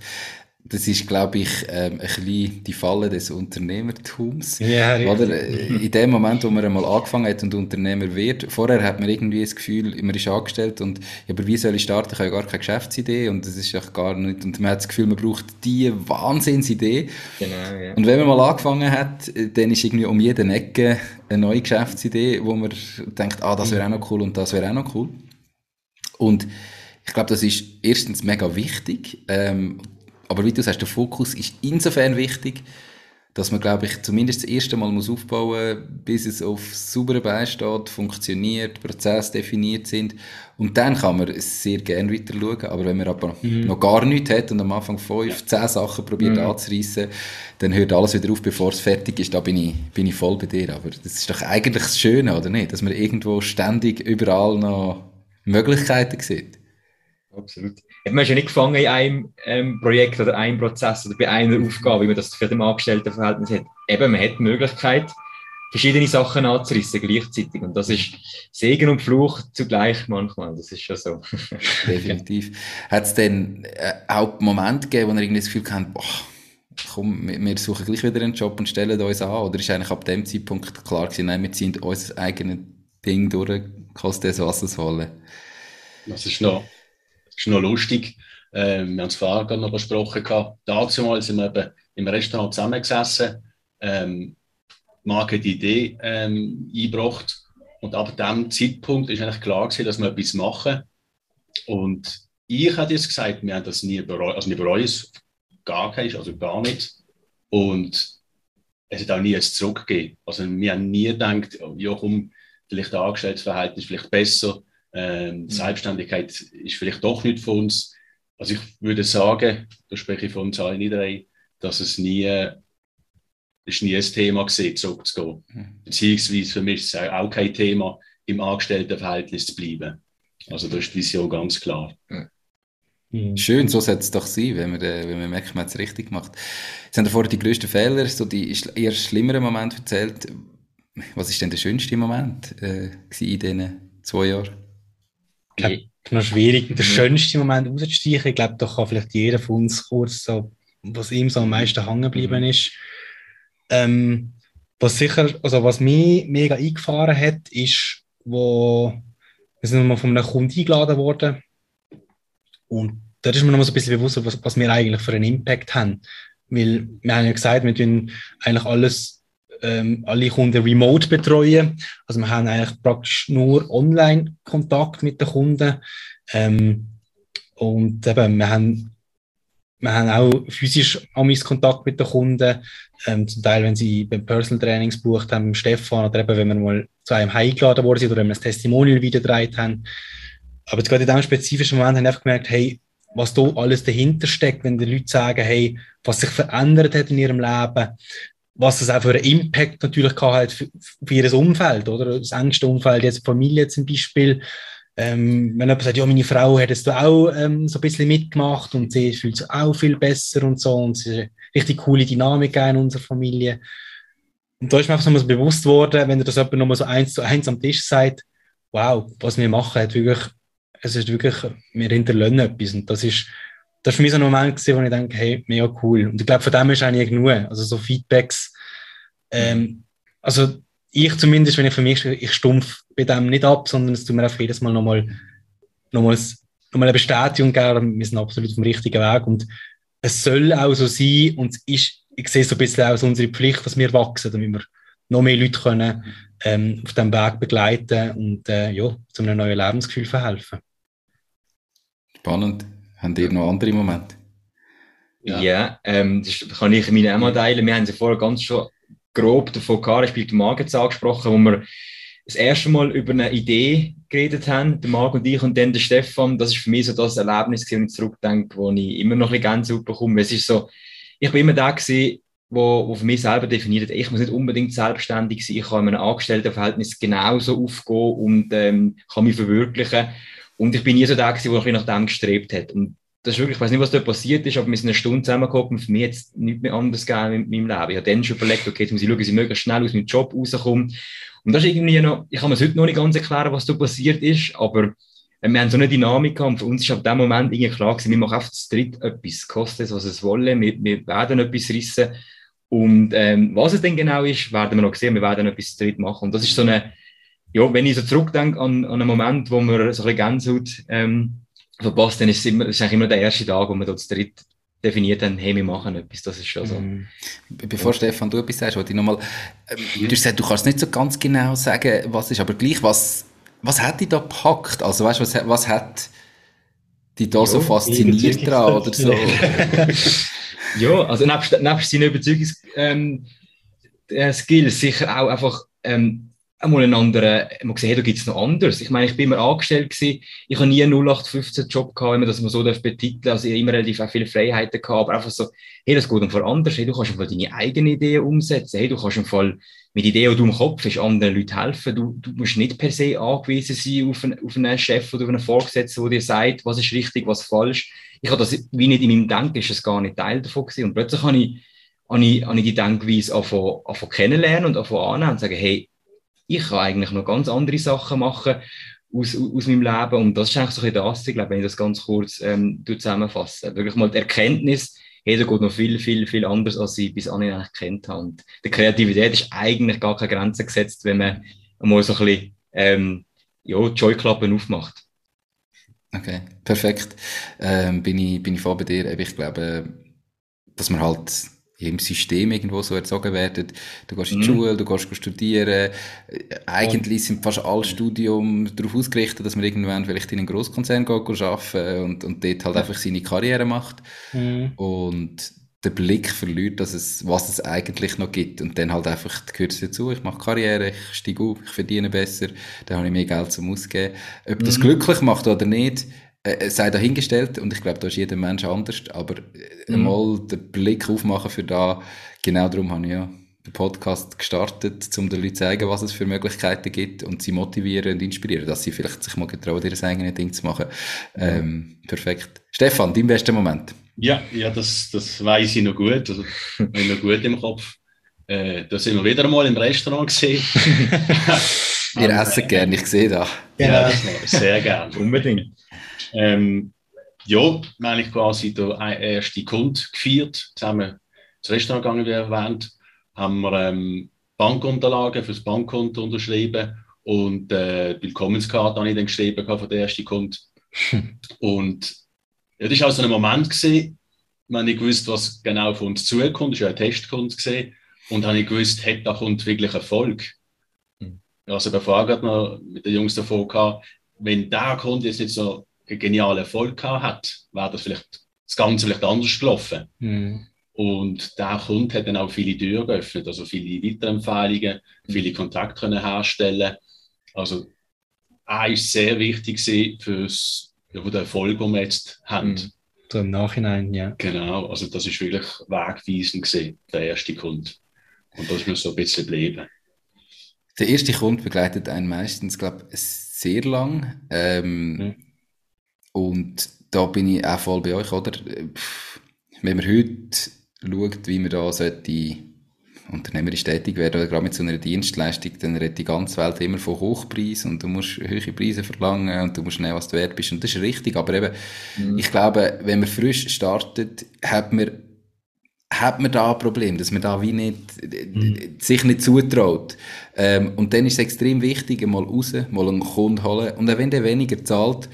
B: das ist, glaube ich, ähm, ein bisschen die Falle des Unternehmertums. Ja, Oder äh, in dem Moment, wo man einmal angefangen hat und Unternehmer wird, vorher hat man irgendwie das Gefühl, man ist angestellt und ja, aber wie soll ich starten? Ich habe ja gar keine Geschäftsidee und das ist ja gar nicht. Und man hat das Gefühl, man braucht die Wahnsinnsidee. Genau, ja. Und wenn man mal angefangen hat, dann ist irgendwie um jede Ecke eine neue Geschäftsidee, wo man denkt, ah, das wäre auch noch cool und das wäre auch noch cool. Und ich glaube, das ist erstens mega wichtig. Ähm, aber wie du sagst, der Fokus ist insofern wichtig, dass man, glaube ich, zumindest das erste Mal muss aufbauen bis es auf sauberen Beinen steht, funktioniert, Prozesse definiert sind. Und dann kann man sehr gerne weiter schauen. Aber wenn man aber mhm. noch gar nichts hat und am Anfang fünf, zehn Sachen probiert mhm. anzureissen, dann hört alles wieder auf, bevor es fertig ist. Da bin ich, bin ich voll bei dir. Aber das ist doch eigentlich das Schöne, oder nicht? Dass man irgendwo ständig überall noch Möglichkeiten sieht.
C: Absolut. Man ist ja nicht gefangen in einem ähm, Projekt oder einem Prozess oder bei einer Aufgabe, wie man das für dem Angestelltenverhältnis hat. Eben, man hat die Möglichkeit, verschiedene Sachen anzurissen gleichzeitig. Und das ist Segen und Fluch zugleich manchmal. Das ist schon so.
B: Definitiv. Hat es denn äh, auch Momente gegeben, wo ihr irgendwie das Gefühl habt, boah, komm, wir suchen gleich wieder einen Job und stellen uns an? Oder ist eigentlich ab dem Zeitpunkt klar gewesen, nein, wir ziehen unser eigenes Ding durch, kostet es, was es wolle?
D: Das ist noch ist noch lustig. Ähm, wir haben es vorher noch besprochen. Dazu sind wir eben im Restaurant zusammengesessen. Ähm, Marke die Idee ähm, eingebracht. Und ab dem Zeitpunkt ist eigentlich klar gewesen, dass wir etwas machen. Und ich habe jetzt gesagt, wir haben das nie bereut, also wir bereuen es gar nicht, also gar nicht. Und es hat auch nie zurückgegeben. Also wir haben nie gedacht, ja komm, vielleicht Angestelltenverhältnis ist vielleicht besser. Ähm, mhm. Selbstständigkeit ist vielleicht doch nicht für uns. Also ich würde sagen, da spreche ich von uns allen drei, dass es nie, ist nie ein Thema war, zurückzugehen. Mhm. Beziehungsweise für mich ist es auch kein Thema, im Angestelltenverhältnis zu bleiben. Also da ist die Vision ganz klar.
B: Mhm. Schön, so sollte es doch sein, wenn man, wenn man merkt, man hat es richtig gemacht. Jetzt haben wir vorher die grössten Fehler, so die eher schlimmeren Momente erzählt. Was ist denn der schönste Moment äh, in diesen zwei Jahren?
A: Glaube, noch schwierig, den mhm. schönsten Moment rauszustreichen. Ich glaube, da kann vielleicht jeder von uns kurz so, was ihm so am meisten hängen geblieben mhm. ist. Ähm, was sicher, also was mich mega eingefahren hat, ist, wo wir sind mal von einem Kunden eingeladen worden und da ist mir noch mal so ein bisschen bewusst, was, was wir eigentlich für einen Impact haben. weil wir haben ja gesagt, wir tun eigentlich alles, ähm, alle Kunden remote betreuen. Also wir haben eigentlich praktisch nur Online-Kontakt mit den Kunden. Ähm, und eben, wir haben, wir haben auch physisch amis Kontakt mit den Kunden. Ähm, zum Teil, wenn sie beim Personal Trainings bucht haben, Stefan, oder eben, wenn wir mal zu einem eingeladen worden sind oder wenn wir ein Testimonial wieder gedreht haben. Aber gerade in diesem spezifischen Moment haben wir einfach gemerkt, hey, was da alles dahinter steckt, wenn die Leute sagen, hey, was sich verändert hat in ihrem Leben, was das auch für einen Impact natürlich gehabt hat für, für ihr Umfeld, oder? Das engste Umfeld, jetzt Familie zum Beispiel. Ähm, wenn jemand sagt, ja, meine Frau hat es da auch ähm, so ein bisschen mitgemacht und sie fühlt sich auch viel besser und so und es ist eine richtig coole Dynamik in unserer Familie. Und da ist mir einfach so bewusst worden, wenn das jemand nochmal so eins zu eins am Tisch sagt, wow, was wir machen, hat wirklich es ist wirklich, wir hinterlassen etwas. Und das ist, das ist für mich so ein Moment gewesen, wo ich denke, hey, mega cool. Und ich glaube, von dem ist eigentlich genug. Also so Feedbacks, ähm, also ich zumindest, wenn ich für mich, ich stumpf bei dem nicht ab, sondern es tut mir einfach jedes Mal nochmal, nochmal, nochmal eine Bestätigung geben, wir sind absolut auf dem richtigen Weg und es soll auch so sein und es ist, ich sehe so ein bisschen auch als unsere Pflicht, dass wir wachsen, damit wir noch mehr Leute können, ähm, auf diesem Weg begleiten und äh, ja, zu einem neuen Lebensgefühl verhelfen.
B: Spannend. Haben ihr noch andere Momente?
C: Ja, ja ähm, das kann ich meine auch mal teilen. Wir haben sie vorher ganz schon grob gehabt, ich spielt Marc angesprochen, wo wir das erste Mal über eine Idee geredet haben, der Marc und ich und dann der Stefan. Das ist für mich so das Erlebnis, wenn ich zurückdenke, wo ich immer noch ein bisschen Gänsehaut bekomme. Es ist so, ich bin immer da gewesen, wo, wo für mich selber definiert hat, ich muss nicht unbedingt selbstständig sein, ich kann in einem Angestelltenverhältnis genauso aufgehen und ähm, kann mich verwirklichen. Und ich bin nie so der gewesen, der nach dem gestrebt hat. Und das ist wirklich, ich weiß nicht, was da passiert ist, aber wir sind eine Stunde zusammengekommen und für mich jetzt nichts mehr anderes gegeben in meinem Leben. Ich habe dann schon überlegt, okay, jetzt muss ich schauen, dass ich möglichst schnell aus meinem Job rauskomme. Und das ist irgendwie noch, ich kann mir heute noch nicht ganz erklären, was da passiert ist, aber äh, wir haben so eine Dynamik gehabt und für uns ist ab dem Moment irgendwie klar gewesen, wir machen einfach zu dritt etwas, kostet es, was es wolle, wir, wir werden etwas rissen. Und ähm, was es denn genau ist, werden wir noch sehen, wir werden etwas zu dritt machen. Und das ist so eine, ja, wenn ich so zurückdenke an, an einen Moment, wo man so ein bisschen Gänsehaut ähm, verpasst, dann ist es immer, ist eigentlich immer der erste Tag, wo wir dort zu dritt definiert haben, hey, wir machen etwas, das ist schon so. Mhm.
B: Bevor ja. Stefan, du etwas sagst, wollte ich nochmal, ähm, du hast gesagt, du kannst nicht so ganz genau sagen, was ist, aber gleich, was, was hat dich da gepackt? Also weißt du, was, was hat dich da ja, so fasziniert dran oder so?
C: ja, also nebst, nebst seinen Überzeugungsskills ähm, äh, sicher auch einfach ähm, einmal einen anderen, man gesehen, da gibt es noch anders. Ich meine, ich bin immer angestellt gewesen, ich habe nie einen 0815-Job gehabt, dass man so betiteln darf. Also ich habe immer relativ viele Freiheiten gehabt, aber einfach so, hey, das geht Fall anders. Hey, du kannst einfach deine eigenen Ideen umsetzen. Hey, du kannst Fall mit Ideen, die du im Kopf hast, anderen Leuten helfen. Du, du musst nicht per se angewiesen sein auf einen, auf einen Chef oder auf einen Vorgesetzten, der dir sagt, was ist richtig, was falsch. Ich habe das wie nicht in meinem Denken, ist das gar nicht Teil davon gewesen. Und plötzlich habe ich, habe ich, habe ich die Denkweise anfangen, anfangen kennenlernen und anfangen annehmen und sagen, hey, ich kann eigentlich noch ganz andere Sachen machen aus, aus meinem Leben. Und das ist eigentlich so ein bisschen das, ich glaube, wenn ich das ganz kurz ähm, zusammenfasse. Wirklich mal die Erkenntnis, jeder geht noch viel, viel, viel anders, als ich bis anhin eigentlich kennt habe. Und der Kreativität ist eigentlich gar keine Grenze gesetzt, wenn man mal so ein bisschen ähm, ja, Joyklappen aufmacht.
B: Okay, perfekt. Ähm, bin, ich, bin ich voll bei dir. Ich glaube, dass man halt im System irgendwo so erzogen werden. Du gehst in die mhm. Schule, du gehst studieren. Eigentlich sind fast alle Studium darauf ausgerichtet, dass man irgendwann vielleicht in einen Großkonzern geht, arbeiten und, und dort halt einfach seine Karriere macht. Mhm. Und den Blick verliert, dass es, was es eigentlich noch gibt. Und dann halt einfach gehört es dazu, ich mache Karriere, ich steige auf, ich verdiene besser, dann habe ich mehr Geld zum Ausgeben. Ob das mhm. glücklich macht oder nicht, äh, sei dahingestellt und ich glaube, da ist jeder Mensch anders, aber äh, mhm. mal den Blick aufmachen für da, genau darum habe ich ja den Podcast gestartet, um den Leuten zu zeigen, was es für Möglichkeiten gibt und sie motivieren und inspirieren, dass sie vielleicht sich mal getrauen, ihr eigenes Ding zu machen. Ähm, perfekt. Stefan, dein bester Moment?
D: Ja, ja das, das weiß ich noch gut, also ich noch gut im Kopf. Äh, da sind wir wieder einmal im Restaurant gesehen.
B: Ihr essen gerne, ich sehe da.
D: Ja, das sehr gerne. Unbedingt. Ähm, ja, wir haben quasi den ersten Kunde gefeiert, zusammen ins Restaurant gegangen, wie erwähnt, haben wir ähm, Bankunterlagen für das Bankkonto unterschrieben und äh, die Willkommenskarte habe ich dann geschrieben von der ersten Kunde. und ja, das war also ein Moment, gewesen, man nicht gewusst, was genau von uns zukommt. Das war ja ein Testkunde gesehen. Und habe ich gewusst, hey, da kommt wirklich Erfolg. Mhm. Also bevor gerade noch mit den Jungs davor gehabt, wenn der Kunde jetzt nicht so genialen Erfolg gehabt hat, wäre das vielleicht das Ganze vielleicht anders gelaufen. Mhm. Und der Kunde hat dann auch viele Türen geöffnet, also viele Weiterempfehlungen, mhm. viele Kontakte können herstellen. Also er ist sehr wichtig für den Erfolg, den wir jetzt haben. Mhm.
A: So im Nachhinein, ja.
D: Genau, also das ist wirklich wegweisend gesehen, der erste Kunde. Und das muss so ein bisschen bleiben.
B: Der erste Kunde begleitet einen meistens, glaube ich, sehr lang. Ähm, mhm. Und da bin ich auch voll bei euch, oder? Wenn man heute schaut, wie man da sollte unternehmerisch tätig werden, oder gerade mit so einer Dienstleistung, dann redet die ganze Welt immer von Hochpreis und du musst hohe Preise verlangen und du musst nehmen, was du wert bist. Und das ist richtig, aber eben, mhm. ich glaube, wenn man frisch startet, hat man hat man da ein Problem, dass man da wie nicht, mhm. sich nicht zutraut. Ähm, und dann ist es extrem wichtig, mal raus, mal einen Kunden holen. Und auch wenn der weniger zahlt,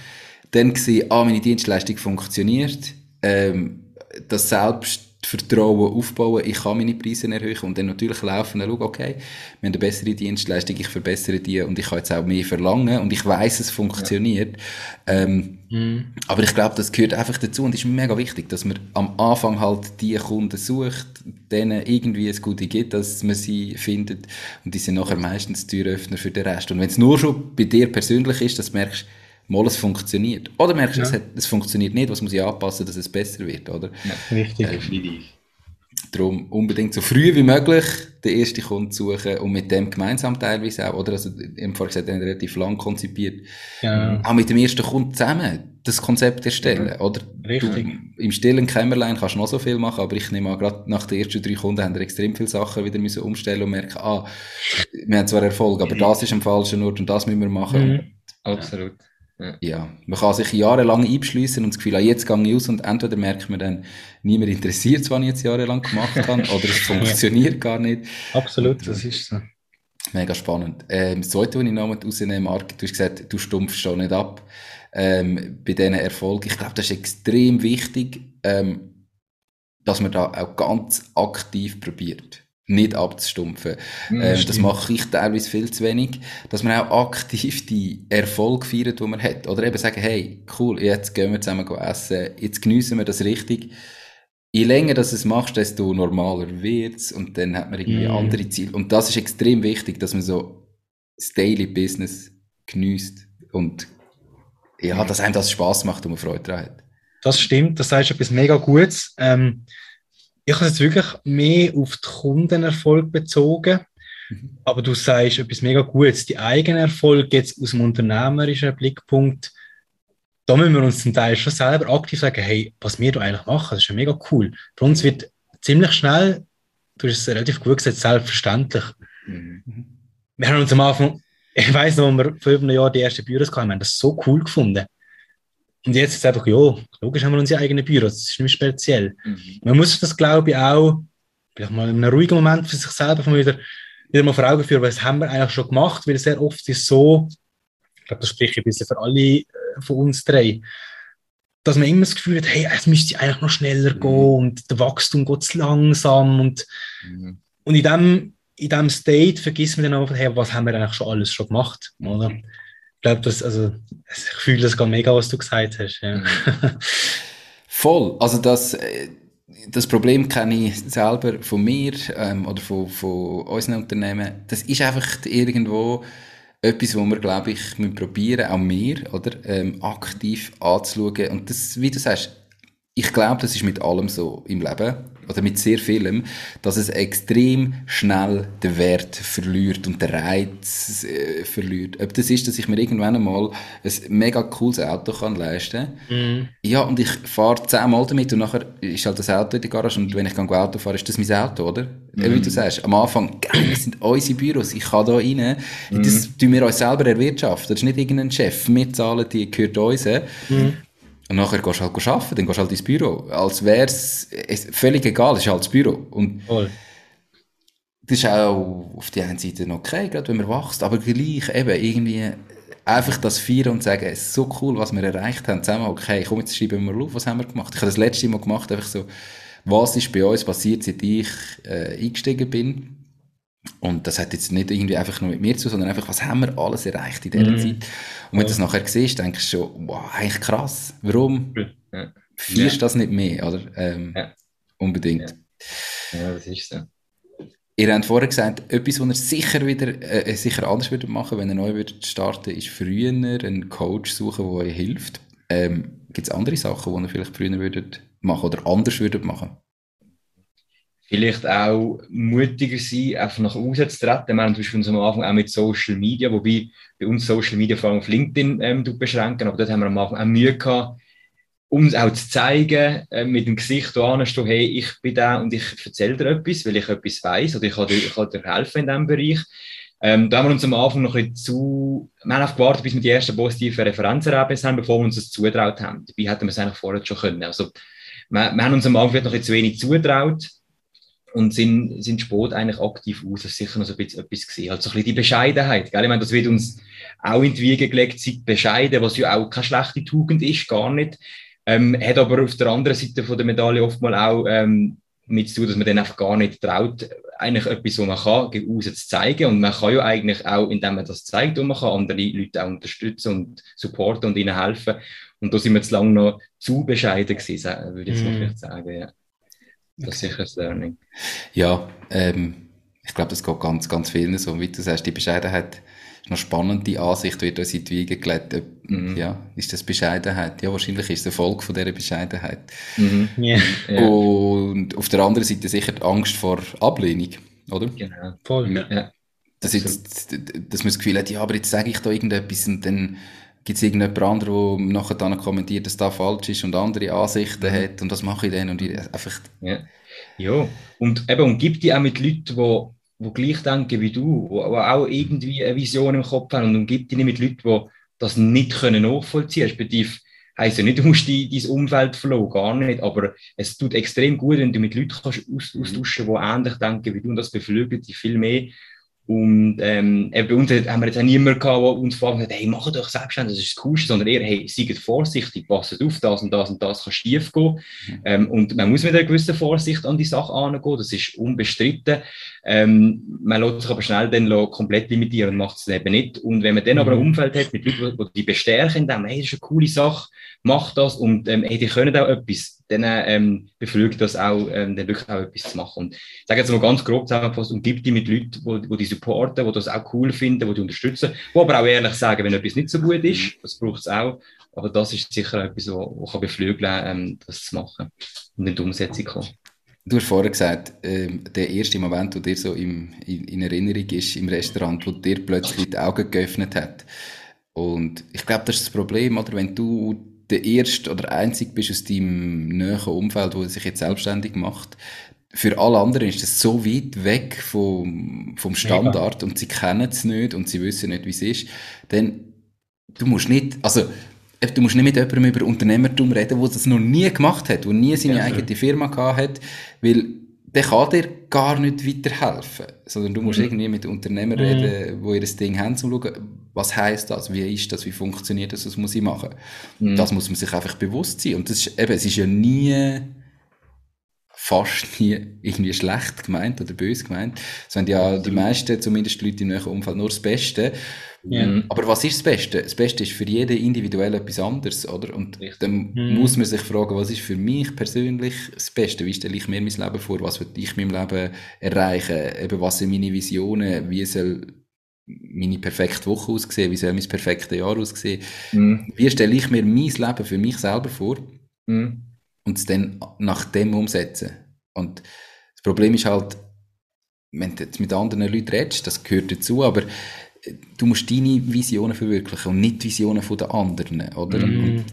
B: dann sehen, ah, meine Dienstleistung funktioniert, ähm, das selbst Vertrauen aufbauen, ich kann meine Preise erhöhen und dann natürlich laufen und schauen, okay, wir haben eine bessere Dienstleistung, ich verbessere die und ich kann jetzt auch mehr verlangen und ich weiß, es funktioniert. Ja. Ähm, mhm. Aber ich glaube, das gehört einfach dazu und ist mega wichtig, dass man am Anfang halt die Kunden sucht, denen irgendwie es Gute gibt, dass man sie findet und die sind nachher meistens Türöffner für den Rest. Und wenn es nur schon bei dir persönlich ist, dass du merkst, mal es funktioniert. Oder merkst du, ja. es, es, funktioniert nicht, was muss ich anpassen, dass es besser wird, oder?
A: Ja, richtig, definitiv.
B: darum unbedingt so früh wie möglich den ersten Kunden suchen und mit dem gemeinsam teilweise auch, oder? Also, im Fall gesagt, relativ lang konzipiert. Ja. Auch mit dem ersten Kunden zusammen das Konzept erstellen, ja. oder?
A: Richtig.
B: Du, Im stillen Kämmerlein kannst du noch so viel machen, aber ich nehme an, gerade nach den ersten drei Kunden haben wir extrem viele Sachen wieder müssen umstellen und merken, ah, wir haben zwar Erfolg, aber mhm. das ist am falschen Ort und das müssen wir machen. Mhm.
A: Absolut.
B: Ja. Ja. man kann sich jahrelang einschliessen und das Gefühl, ah, jetzt gehe ich aus und entweder merkt man dann, niemand interessiert was ich jetzt jahrelang gemacht habe, oder es funktioniert gar nicht.
A: Absolut, das ist so.
B: Mega spannend. Ähm, das zweite, was ich noch rausnehme, Marc, du hast gesagt, du stumpfst schon nicht ab ähm, bei diesen Erfolgen. Ich glaube, das ist extrem wichtig, ähm, dass man da auch ganz aktiv probiert nicht abzustumpfen. Ähm, das mache ich teilweise viel zu wenig, dass man auch aktiv die Erfolge feiert, die man hat. Oder eben sagen, hey, cool, jetzt gehen wir zusammen essen, jetzt geniessen wir das richtig. Je länger du es machst, desto normaler wird es und dann hat man irgendwie mhm. andere Ziele. Und das ist extrem wichtig, dass man so das Daily Business genießt und ja, dass einem das Spaß macht und man Freude daran hat.
A: Das stimmt, das heißt etwas mega Gutes. Ähm, ich habe es jetzt wirklich mehr auf den Kundenerfolg bezogen. Mhm. Aber du sagst etwas mega Gutes. Die eigenen Erfolge jetzt aus dem unternehmerischen Blickpunkt, da müssen wir uns zum Teil schon selber aktiv sagen, hey, was wir da eigentlich machen, das ist ja mega cool. Für uns wird ziemlich schnell, du hast es relativ gut gesagt, selbstverständlich. Mhm. Wir haben uns am Anfang, ich weiß noch, als wir vor einem Jahr die ersten Büros hatten, wir haben das so cool gefunden. Und jetzt ist es einfach, ja, logisch haben wir unsere eigenen Büros, das ist nicht speziell. Mhm. Man muss das, glaube ich, auch vielleicht mal in einem ruhigen Moment für sich selber wieder, wieder mal vor Augen führen, was haben wir eigentlich schon gemacht, weil sehr oft ist so, ich glaube, das spricht ein bisschen für alle äh, von uns drei, dass man immer das Gefühl hat, hey, es müsste eigentlich noch schneller mhm. gehen und der Wachstum geht zu langsam und, mhm. und in dem in diesem State vergisst man dann einfach, hey, was haben wir eigentlich schon alles schon gemacht, oder? Glaube, das, also, ich fühle das gar mega, was du gesagt hast. Ja.
B: Voll. Also das, äh, das Problem kenne ich selber von mir ähm, oder von, von unseren Unternehmen. Das ist einfach irgendwo etwas, wo wir, glaube ich, probieren, auch wir, oder, ähm, aktiv anzuschauen. Und das, wie du sagst, ich glaube, das ist mit allem so im Leben oder mit sehr vielem, dass es extrem schnell den Wert verliert und den Reiz äh, verliert. Ob das ist, dass ich mir irgendwann einmal ein mega cooles Auto kann leisten kann. Mm. Ja, und ich fahre zehnmal damit und nachher ist halt das Auto in der Garage und wenn ich dann Auto fahre, ist das mein Auto, oder? Mm. Wie du sagst, am Anfang, geil, das sind unsere Büros, ich kann da rein. Mm. Das tun wir uns selber erwirtschaften. Das ist nicht irgendein Chef. Wir zahlen, die gehört uns. Mm. Und nachher gehst du halt arbeiten, dann gehst du halt ins Büro. Als wäre es völlig egal, es ist halt das Büro. Und Voll. das ist auch auf die einen Seite okay, gerade wenn man wächst, aber gleich eben irgendwie, einfach das feiern und sagen, es ist so cool, was wir erreicht haben. Zusammen, okay, komm, jetzt schreiben wir mal auf, was haben wir gemacht. Ich habe das letzte Mal gemacht, einfach so, was ist bei uns passiert, seit ich äh, eingestiegen bin. Und das hat jetzt nicht irgendwie einfach nur mit mir zu, sondern einfach, was haben wir alles erreicht in dieser mm. Zeit. Und wenn du das nachher siehst, denkst du schon, wow, eigentlich krass. Warum ja. feierst du das nicht mehr, oder? Ähm, ja. Unbedingt.
C: Ja. ja, das ist so.
B: Ihr habt vorher gesagt, etwas, was ihr sicher wieder, äh, sicher anders würdet machen, wenn ihr neu würdet starten, ist früher einen Coach suchen, der euch hilft. Ähm, Gibt es andere Sachen, die ihr vielleicht früher würdet machen oder anders würdet machen?
C: Vielleicht auch mutiger sein, einfach nach außen zu treten. Wir haben zum Beispiel am Anfang auch mit Social Media, wobei bei uns Social Media vor allem auf LinkedIn ähm, beschränken, aber dort haben wir am Anfang auch Mühe gehabt, uns auch zu zeigen, äh, mit dem Gesicht da anstehen, hey, ich bin da und ich erzähle dir etwas, weil ich etwas weiß oder ich kann dir, ich kann dir helfen in diesem Bereich. Ähm, da haben wir uns am Anfang noch ein zu, wir haben auf gewartet, bis wir die ersten positiven Referenzergebnisse haben, bevor wir uns das zutraut haben. Dabei hätten wir es eigentlich vorher schon können. Also, wir, wir haben uns am Anfang noch ein zu wenig zutraut und sind, sind Sport eigentlich aktiv aus. Das ist sicher noch so ein bisschen etwas gesehen. Also, ein bisschen die Bescheidenheit, gell? Ich meine, das wird uns auch in die Wiege gelegt, seid bescheiden, was ja auch keine schlechte Tugend ist, gar nicht. Ähm, hat aber auf der anderen Seite von der Medaille oftmals auch ähm, mit zu tun, dass man dann einfach gar nicht traut, eigentlich etwas, was man kann, gegen zu zeigen. Und man kann ja eigentlich auch, indem man das zeigt, und man kann andere Leute auch unterstützen und supporten und ihnen helfen. Und da sind wir zu lange noch zu bescheiden gewesen, würde ich jetzt mm. mal vielleicht sagen, ja. Das ist sicher das Learning.
B: Ja, ähm, ich glaube, das geht ganz, ganz vielen so. Wie du sagst, die Bescheidenheit noch spannende Ansicht wird uns in die Wiege gelegt. Mhm. Ja, ist das Bescheidenheit? Ja, wahrscheinlich ist es Erfolg von dieser Bescheidenheit. Mhm. Yeah. Und auf der anderen Seite sicher die Angst vor Ablehnung, oder?
C: Genau, voll. Ja.
B: Das jetzt, dass man das Gefühl hat, ja, aber jetzt sage ich da irgendetwas und dann gibt es irgendjemand anderen, der nachher dann kommentiert, dass das falsch ist und andere Ansichten mhm. hat und das mache ich dann und ich einfach...
C: Ja. ja, und eben, und gibt die auch mit Leuten, die die gleich denken wie du, die auch irgendwie eine Vision im Kopf haben und umgibt dich nicht mit Leuten, die das nicht können nachvollziehen können. Respektive heisst ja nicht, du musst die, dein Umfeld verloren, gar nicht, aber es tut extrem gut, wenn du mit Leuten kannst aus, austauschen, die ähnlich denken wie du und das beflügelt dich viel mehr, und ähm, bei uns haben wir jetzt auch niemanden gehabt, der uns fragt, hat, hey, mach doch selbstständig, das ist das Coolste, sondern eher, hey, seid vorsichtig, passt auf, das und das und das kann schief gehen. Mhm. Ähm, und man muss mit einer gewissen Vorsicht an die Sache angehen, das ist unbestritten. Ähm, man lässt sich aber schnell dann komplett limitieren und macht es eben nicht. Und wenn man dann aber ein mhm. Umfeld hat mit Leuten, die, die bestärken, dann, hey, das ist eine coole Sache, mach das und ähm, hey, die können auch etwas, dann ähm, beflügt das auch, ähm, dann wirklich auch etwas zu machen. Und ich sage jetzt mal ganz grob zusammengefasst, umgib dich mit Leuten, die, die die supporten, die das auch cool finden, die die unterstützen, die aber auch ehrlich sagen, wenn etwas nicht so gut ist, mhm. das braucht es auch, aber das ist sicher etwas, was kann beflügeln ähm, das zu machen und in die Umsetzung kommen.
B: Du hast vorher gesagt, äh, der erste Moment, wo dir so im, in, in, Erinnerung ist im Restaurant, wo dir plötzlich die Augen geöffnet hat. Und ich glaube, das ist das Problem, oder? Wenn du der Erste oder Einzige bist aus deinem näheren Umfeld, wo sich jetzt selbstständig macht, für alle anderen ist das so weit weg vom, vom Standard Mega. und sie kennen es nicht und sie wissen nicht, wie es ist, dann du musst nicht, also du musst nicht mit jemandem über Unternehmertum reden, der das noch nie gemacht hat, der nie seine ja, eigene Firma gehabt hat, weil der kann dir gar nicht weiterhelfen, sondern du musst mhm. irgendwie mit Unternehmern mhm. reden, die ihr das Ding haben, um zu schauen, was heißt das, wie ist das, wie funktioniert das, was muss ich machen. Mhm. Das muss man sich einfach bewusst sein und das ist, eben, es ist ja nie fast nie irgendwie schlecht gemeint oder böse gemeint. Es sind ja die meisten, zumindest die Leute im näheren Umfeld, nur das Beste. Ja. Mhm. Aber was ist das Beste? Das Beste ist für jeden individuell etwas anderes, oder? Und Richtig. dann mhm. muss man sich fragen, was ist für mich persönlich das Beste? Wie stelle ich mir mein Leben vor? Was will ich in meinem Leben erreichen? Eben, was sind meine Visionen? Wie soll meine perfekte Woche aussehen? Wie soll mein perfektes Jahr aussehen? Mhm. Wie stelle ich mir mein Leben für mich selber vor? Mhm. Und es dann nach dem umsetzen. Und das Problem ist halt, wenn du jetzt mit anderen Leuten redest, das gehört dazu, aber du musst deine Visionen verwirklichen und nicht die Visionen der anderen, oder? Mm. Und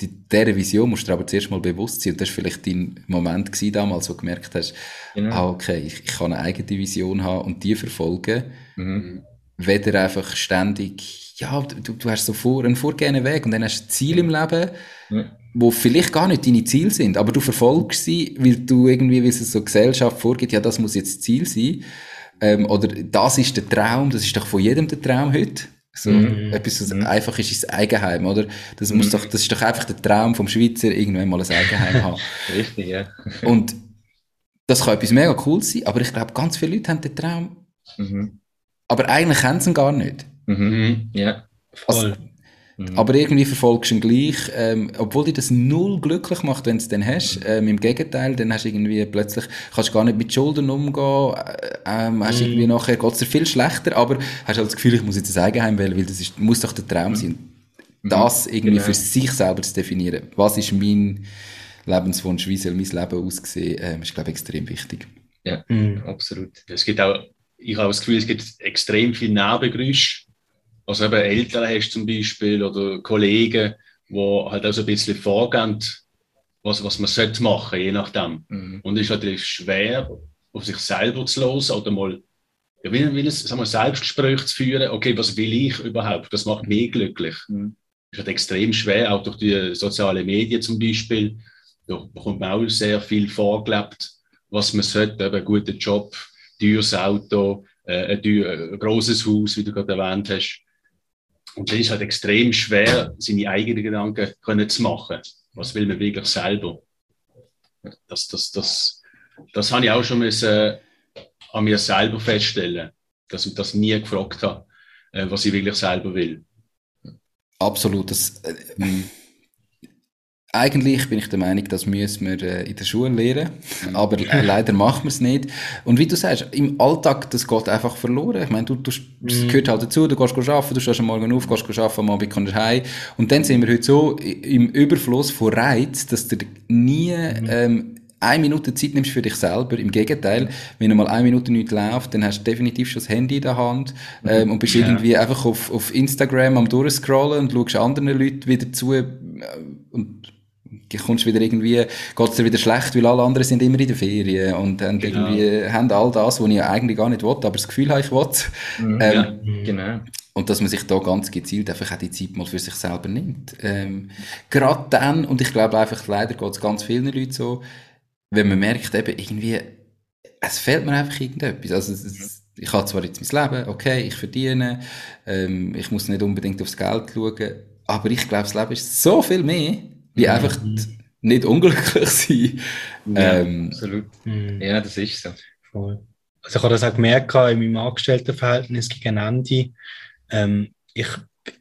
B: dieser Vision musst du aber zuerst mal bewusst sein. Und das war vielleicht dein Moment gewesen damals, wo du gemerkt hast, genau. ah, okay, ich, ich, kann eine eigene Vision haben und die verfolgen. Mhm. Weder einfach ständig, ja, du, du hast so vor, einen vorgehenden Weg und dann hast du Ziele im Leben, mhm. wo vielleicht gar nicht deine Ziele sind, aber du verfolgst sie, weil du irgendwie, wie es so Gesellschaft vorgibt, ja, das muss jetzt Ziel sein. Ähm, oder das ist der Traum, das ist doch von jedem der Traum heute. So mhm. etwas, so mhm. einfach ist ins Eigenheim, oder? Das muss mhm. doch, das ist doch einfach der Traum vom Schweizer, irgendwann mal ein Eigenheim haben.
C: Richtig, ja.
B: Und das kann etwas mega cool sein, aber ich glaube, ganz viele Leute haben den Traum. Mhm. Aber eigentlich haben sie ihn gar nicht.
C: Mhm. Ja,
B: voll. Also, Mhm. Aber irgendwie verfolgst du ihn gleich, ähm, obwohl dich das null glücklich macht, wenn du es dann hast. Mhm. Ähm, Im Gegenteil, dann hast du irgendwie plötzlich, kannst du gar nicht mit Schulden umgehen, äh, ähm, hast mhm. irgendwie nachher, geht es dir viel schlechter, aber hast halt das Gefühl, ich muss jetzt ein Eigenheim wählen, weil das ist, muss doch der Traum sein. Mhm. Das irgendwie genau. für sich selber zu definieren. Was ist mein Lebenswunsch, wie soll mein Leben aussehen, ähm, ist, glaube ich, extrem wichtig.
C: Ja, mhm. absolut.
D: Es gibt auch, ich habe das Gefühl, es gibt extrem viele Nebengeräusche, also eben Eltern hast zum Beispiel oder Kollegen, die halt auch so ein bisschen vorgehen, was, was man sollte machen, je nachdem. Mhm. Und es ist natürlich schwer, auf sich selber zu losen oder mal ja, wie, wie ein sagen wir, Selbstgespräch zu führen, okay, was will ich überhaupt? Das macht mich glücklich. Mhm. Das ist halt extrem schwer, auch durch die sozialen Medien zum Beispiel. Da bekommt man auch sehr viel vorgelebt, was man sollte, eben einen guten Job, teures Auto, äh, ein, ein, ein großes Haus, wie du gerade erwähnt hast. Und dann ist halt extrem schwer, seine eigenen Gedanken können zu machen. Was will man wirklich selber? Das, das, das, das habe ich auch schon müssen, äh, an mir selber feststellen, dass ich das nie gefragt habe, äh, was ich wirklich selber will.
B: Absolut. Das, äh, hm. Eigentlich bin ich der Meinung, das müssen wir äh, in der Schule lernen, mhm. aber äh, leider machen wir es nicht. Und wie du sagst, im Alltag, das geht einfach verloren. Ich meine, du, du, das mhm. gehört halt dazu, du gehst arbeiten, du stehst am Morgen auf, gehst arbeiten, am Abend kommst du heim. Und dann sind wir heute so im Überfluss von Reiz, dass du nie mhm. ähm, eine Minute Zeit nimmst für dich selber. Im Gegenteil, wenn du mal eine Minute nicht läuft, dann hast du definitiv schon das Handy in der Hand ähm, und bist ja. irgendwie einfach auf, auf Instagram am durchscrollen und schaust anderen Leuten wieder zu äh, und kommst wieder irgendwie, geht's dir wieder schlecht, weil alle anderen sind immer in der Ferien und haben genau. irgendwie, haben all das, was ich eigentlich gar nicht will, aber das Gefühl habe, ich will.
C: Mhm, ähm, ja, genau.
B: Und dass man sich da ganz gezielt einfach auch die Zeit mal für sich selber nimmt. Ähm, Gerade dann, und ich glaube einfach, leider geht es ganz vielen Leuten so, wenn man merkt eben irgendwie, es fehlt mir einfach irgendetwas. Also, es, ich habe zwar jetzt mein Leben, okay, ich verdiene, ähm, ich muss nicht unbedingt aufs Geld schauen, aber ich glaube, das Leben ist so viel mehr, wie mhm. einfach nicht unglücklich sein.
C: Ja, ähm, absolut. Mhm. Ja, das ist so.
A: Voll. Also ich habe das auch gemerkt in meinem Angestelltenverhältnis gegen Ende. Ähm, ich,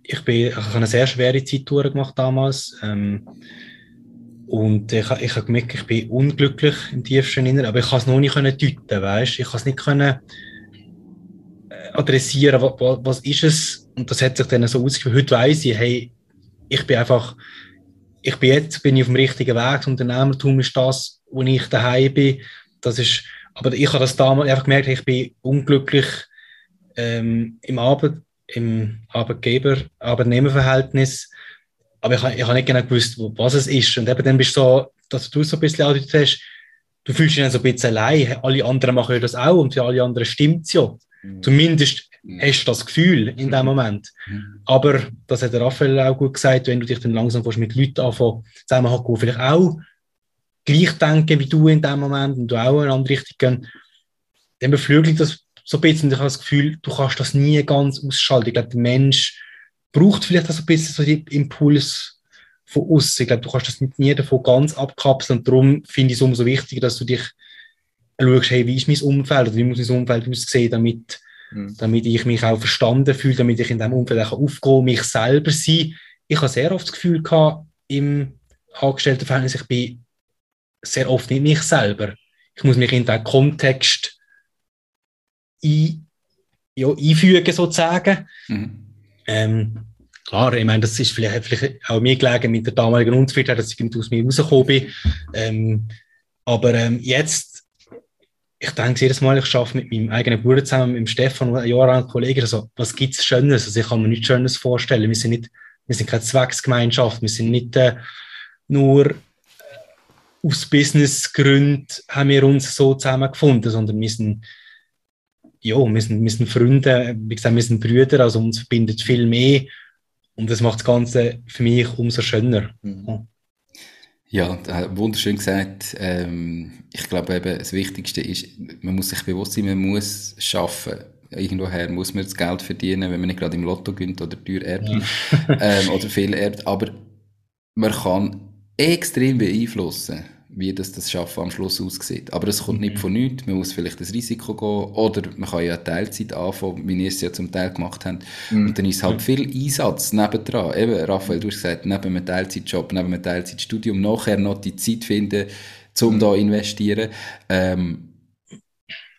A: ich, bin, ich habe eine sehr schwere Zeit durchgemacht damals. Ähm, und ich, ich habe gemerkt, ich bin unglücklich im tiefsten Inneren, aber ich kann es noch nicht können deuten, weißt? Ich kann es nicht können äh, adressieren, was, was ist es? Und das hat sich dann so ausgeführt. Heute weiss ich, hey, ich bin einfach ich bin jetzt bin ich auf dem richtigen Weg. Das Unternehmertum ist das, wo ich daheim bin. Das ist, aber ich habe das damals einfach gemerkt, ich bin unglücklich ähm, im, Arbeit, im Arbeitgeber, Arbeitnehmerverhältnis. Aber ich, ich habe nicht genau gewusst, was es ist. Und eben dann bist du so, dass du so ein bisschen auditet hast, du fühlst dich dann so ein bisschen allein. Alle anderen machen ja das auch und für alle anderen stimmt es ja. Mhm. Zumindest. Hast du das Gefühl in dem Moment. Mhm. Aber, das hat der Raphael auch gut gesagt, wenn du dich dann langsam mit Leuten anfangen zusammenhacken, die vielleicht auch gleich denken wie du in dem Moment und du auch in eine andere Richtung gehen, dann beflügelt das so ein bisschen und ich habe das Gefühl, du kannst das nie ganz ausschalten. Ich glaube, der Mensch braucht vielleicht auch so ein bisschen so den Impuls von außen. Ich glaube, du kannst das nicht nie davon ganz abkapseln und darum finde ich es umso wichtiger, dass du dich schaust, hey, wie ist mein Umfeld oder wie muss mein Umfeld aussehen, damit mhm. damit ich mich auch verstanden fühle, damit ich in diesem Umfeld auch aufgehe, mich selber sein. Ich habe sehr oft das Gefühl gehabt, im Angestelltenverhältnis, ich bin sehr oft nicht mich selber. Ich muss mich in diesen Kontext ein, ja, einfügen, sozusagen. Mhm. Ähm, klar, ich meine, das ist vielleicht, vielleicht auch mir gelegen mit der damaligen Unzufriedenheit, dass ich nicht aus mir rausgekommen bin. Ähm, aber ähm, jetzt ich denke jedes Mal, ich arbeite mit meinem eigenen Bruder zusammen, mit dem Stefan, ein Jahr lang Kollegen, also, was gibt es Schönes? Also, ich kann mir nichts Schönes vorstellen. Wir sind nicht, wir sind keine Zwecksgemeinschaft, wir sind nicht äh, nur äh, aus Businessgründen haben wir uns so zusammengefunden, sondern wir sind, ja, wir sind, wir sind Freunde, wie gesagt, wir sind Brüder, also uns verbindet viel mehr und das macht das Ganze für mich umso schöner. Mhm.
B: Ja, wunderschön gesagt. Ähm, ich glaube eben, das Wichtigste ist, man muss sich bewusst sein, man muss schaffen. Irgendwoher muss man das Geld verdienen, wenn man nicht gerade im Lotto gönnt oder teuer erbt ähm, oder viel erbt. Aber man kann extrem beeinflussen, wie das, das Schaffen am Schluss aussieht. Aber es kommt nicht mhm. von nichts. Man muss vielleicht das Risiko gehen oder man kann ja Teilzeit anfangen, wie ihr es ja zum Teil gemacht habt. Mhm. Und dann ist halt viel Einsatz nebendran. Eben, Raphael, du hast gesagt, neben einem Teilzeitjob, neben einem Teilzeitstudium, nachher noch die Zeit finden, um mhm. da investieren. Ähm,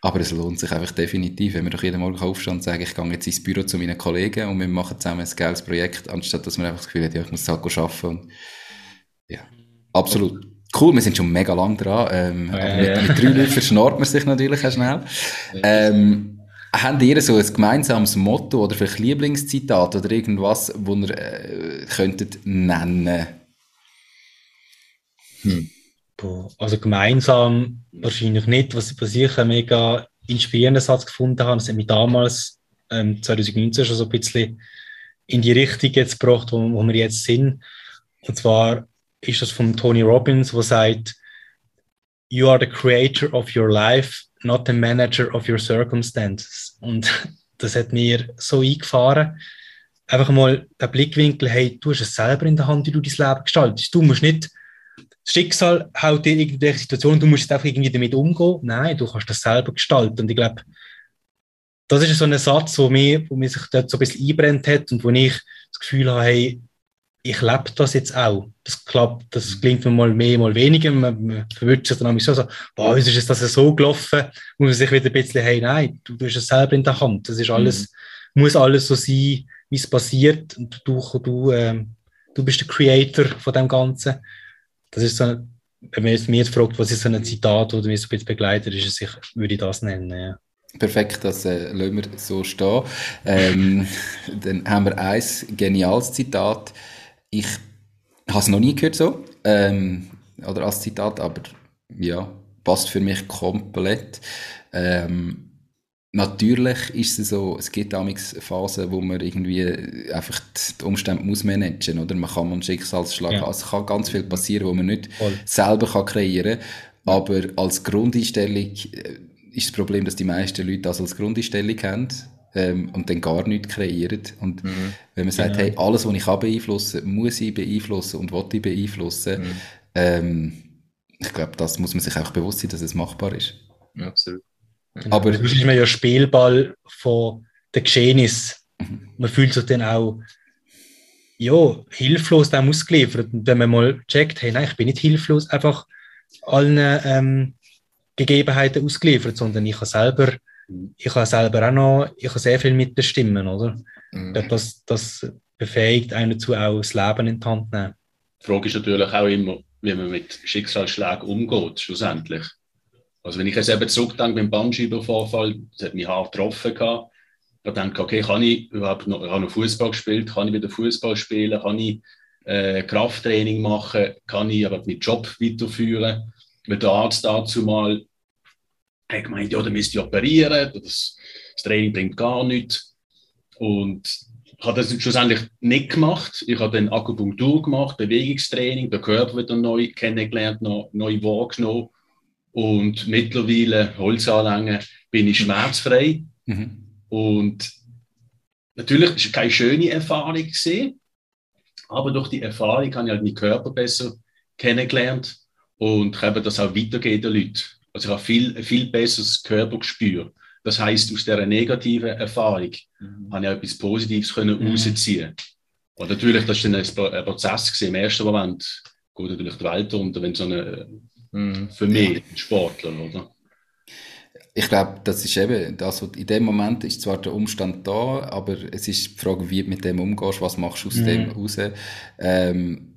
B: aber es lohnt sich einfach definitiv, wenn wir doch jeden Morgen aufstehen und sagen, ich gehe jetzt ins Büro zu meinen Kollegen und wir machen zusammen ein geiles Projekt, anstatt dass man einfach das Gefühl hat, ja, ich muss halt arbeiten. Und, ja, absolut. Cool, wir sind schon mega lang dran. Ähm, ja, mit, ja. mit drei Leuten verschnarrt man sich natürlich auch schnell. Ähm, habt ihr so ein gemeinsames Motto oder vielleicht Lieblingszitat oder irgendwas, wo ihr äh, könntet nennen?
A: Hm. Also gemeinsam wahrscheinlich nicht. Was, was ich einen mega inspirierenden Satz gefunden habe, das hat mich damals, ähm, 2019, schon so ein bisschen in die Richtung jetzt gebracht, wo, wo wir jetzt sind. Und zwar ist das von Tony Robbins, wo sagt, You are the creator of your life, not the manager of your circumstances. Und das hat mir so eingefahren. Einfach mal der Blickwinkel, hey, du hast es selber in der Hand, wie du dein Leben gestaltest. Du musst nicht, das Schicksal haut dir irgendwelche Situationen, du musst einfach irgendwie damit umgehen. Nein, du kannst das selber gestalten. Und ich glaube, das ist so ein Satz, wo mir, wo mir sich dort so ein bisschen einbrennt hat und wo ich das Gefühl habe, hey, ich lebe das jetzt auch. Das klappt, das mhm. klingt mir mal mehr, mal weniger. Man, man verwirrt sich dann so, so, boah, ist es das so gelaufen? Muss man sich wieder ein bisschen, hey, nein, du, du hast es selber in der Hand. Das ist alles, mhm. muss alles so sein, wie es passiert. Und du, du, ähm, du bist der Creator von dem Ganzen. Das ist so, wenn man mich jetzt fragt, was ist so ein Zitat oder wie es ein bisschen begleitet, ist es, ich würde ich das nennen, ja.
B: Perfekt, das äh, lassen wir so stehen. Ähm, dann haben wir ein geniales Zitat ich habe es noch nie gehört so, ähm, oder als Zitat, aber ja, passt für mich komplett. Ähm, Natürlich ist es so, es gibt damals Phasen, wo man irgendwie einfach die Umstände muss managen, oder? Man kann einen Schicksalsschlag ja. haben. Also es kann ganz viel passieren, wo man nicht Voll. selber kann kreieren kann. Aber als Grundeinstellung äh, ist das Problem, dass die meisten Leute das als Grundeinstellung haben ähm, und dann gar nichts kreieren. Und mhm. wenn man sagt, genau. hey, alles, was ich kann beeinflussen, muss ich beeinflussen und will ich beeinflussen, mhm. ähm, ich glaube, das muss man sich auch bewusst sein, dass es machbar ist.
C: Ja, absolut.
A: Genau. Aber das ist man ja Spielball von den Geschehnissen. Mhm. Man fühlt sich dann auch ja, hilflos dem ausgeliefert. Und wenn man mal checkt, hey, nein, ich bin nicht hilflos, einfach allen ähm, Gegebenheiten ausgeliefert, sondern ich habe selber ich habe selber auch noch, ich habe sehr viel mitbestimmen, oder? Mhm. Das, das befähigt einen dazu, auch das Leben in die Hand zu nehmen.
D: Die Frage ist natürlich auch immer, wie man mit Schicksalsschlägen umgeht, schlussendlich. Also wenn ich jetzt eben zurückdenke beim Bandscheibenvorfall, das hat mich hart getroffen gehabt, da denke ich, okay, kann ich überhaupt noch, ich habe noch Fußball gespielt, kann ich wieder Fußball spielen, kann ich äh, Krafttraining machen, kann ich aber meinen Job weiterführen. Weil der Arzt dazu mal hat gemeint, ja, dann müsste ich operieren, das, das Training bringt gar nichts. Und ich habe das schlussendlich nicht gemacht. Ich habe dann Akupunktur gemacht, Bewegungstraining, den Körper wieder neu kennengelernt, neu wahrgenommen. Und mittlerweile, Holzanlänge, bin ich schmerzfrei. Mhm. Und natürlich war es keine schöne Erfahrung gesehen, aber durch die Erfahrung habe ich halt meinen Körper besser kennengelernt und kann das auch weitergeben den Leuten. Also ich habe viel, viel besseres Körpergespür. Das heißt, aus dieser negativen Erfahrung mhm. habe ich etwas Positives können mhm. rausziehen. Und natürlich, das war dann ein Prozess gewesen. Im ersten Moment geht natürlich die Welt unter, wenn so eine, mhm. für mich, ein Sportler, oder?
B: Ich glaube, das ist eben, das, in dem Moment ist zwar der Umstand da, aber es ist die Frage, wie du mit dem umgehst, was machst du aus mhm. dem raus. Ähm,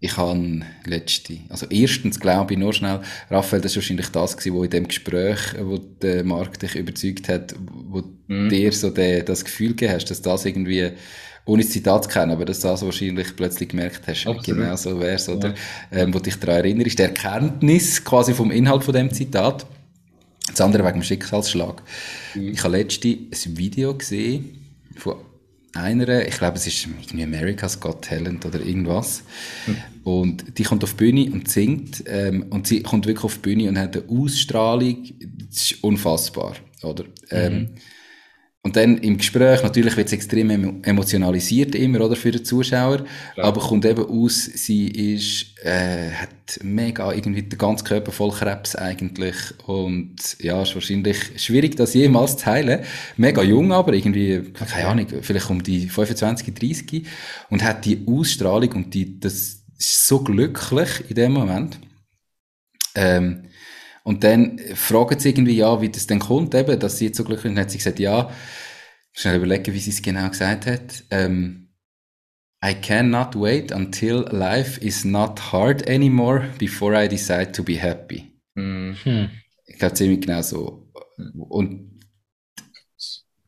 B: ich habe letzte, also erstens glaube ich nur schnell, Raphael, das war wahrscheinlich das gewesen, wo in dem Gespräch, wo der Markt dich überzeugt hat, wo mhm. dir so de, das Gefühl gegeben hast, dass das irgendwie, ohne das Zitat zu kennen, aber dass das wahrscheinlich plötzlich gemerkt hast, Absolut. genau so wäre es, oder? Ja. Ähm, wo dich daran erinnerst, der Erkenntnis quasi vom Inhalt von dem Zitat. Das andere wegen dem Schicksalsschlag. Mhm. Ich habe letzte ein Video gesehen von einer, ich glaube, es ist irgendwie America's Got Talent oder irgendwas. Mhm. Und die kommt auf die Bühne und singt. Ähm, und sie kommt wirklich auf die Bühne und hat eine Ausstrahlung, das ist unfassbar. oder? Ähm, mhm. Und dann im Gespräch, natürlich wird es extrem emotionalisiert immer, oder, für den Zuschauer. Klar. Aber kommt eben aus, sie ist, äh, hat mega irgendwie den ganzen Körper voll Krebs eigentlich. Und ja, ist wahrscheinlich schwierig, das jemals zu heilen. Mega jung aber, irgendwie, keine Ahnung, vielleicht um die 25, 30. Und hat die Ausstrahlung und die, das ist so glücklich in dem Moment. Ähm, und dann fragen sie irgendwie, ja, wie das denn kommt, eben, dass sie jetzt so glücklich sind. Hat sie gesagt, ja, schnell überlegen, wie sie es genau gesagt hat. Ähm, I cannot wait until life is not hard anymore before I decide to be happy. Mhm. Ich glaube ziemlich genau so. Und,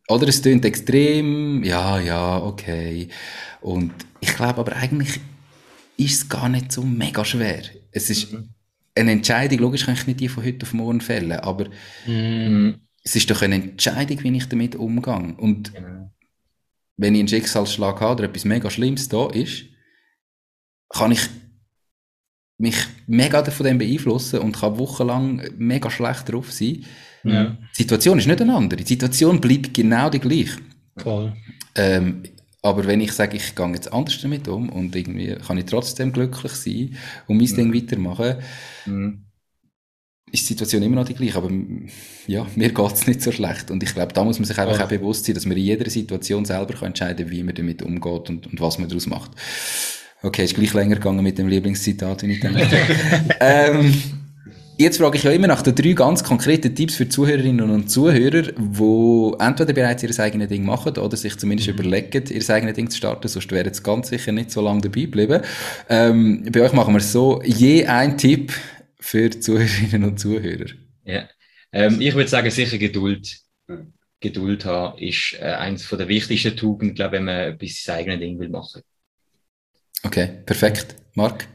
B: oder es klingt extrem, ja, ja, okay. Und ich glaube aber eigentlich ist es gar nicht so mega schwer. Es ist, mhm eine Entscheidung, logisch kann ich nicht die von heute auf morgen fällen, aber mm. es ist doch eine Entscheidung, wie ich damit umgehe. Und genau. wenn ich einen Schicksalsschlag habe oder etwas mega Schlimmes da ist, kann ich mich mega von dem beeinflussen und kann wochenlang mega schlecht drauf sein. Ja. Die Situation ist nicht eine andere. Die Situation bleibt genau die gleiche. Voll. Ähm, aber wenn ich sage, ich gehe jetzt anders damit um und irgendwie kann ich trotzdem glücklich sein und mein mhm. Ding weitermachen, mhm. ist die Situation immer noch die gleiche. Aber ja, mir geht es nicht so schlecht. Und ich glaube, da muss man sich einfach ja. auch bewusst sein, dass man in jeder Situation selber entscheiden kann, wie man damit umgeht und, und was man daraus macht. Okay, ist gleich länger gegangen mit dem Lieblingszitat, wie ich denke. ähm, Jetzt frage ich ja immer nach den drei ganz konkreten Tipps für Zuhörerinnen und Zuhörer, die entweder bereits ihr eigenes Ding machen oder sich zumindest mhm. überlegen, ihr eigenes Ding zu starten, sonst wären sie ganz sicher nicht so lange dabei geblieben. Ähm, bei euch machen wir es so, je ein Tipp für Zuhörerinnen und Zuhörer.
C: Ja, ähm, ich würde sagen, sicher Geduld. Geduld haben ist äh, eines der wichtigsten Tugenden, glaube wenn man etwas sein eigenes Ding will machen.
B: Okay, perfekt. Marc?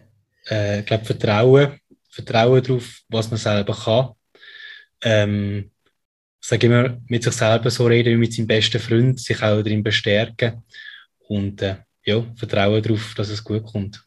A: Äh, ich glaube, Vertrauen Vertrauen darauf, was man selber kann. Ähm, sage immer, mit sich selber so reden wie mit seinem besten Freund, sich auch darin bestärken und äh, ja, Vertrauen darauf, dass es gut kommt.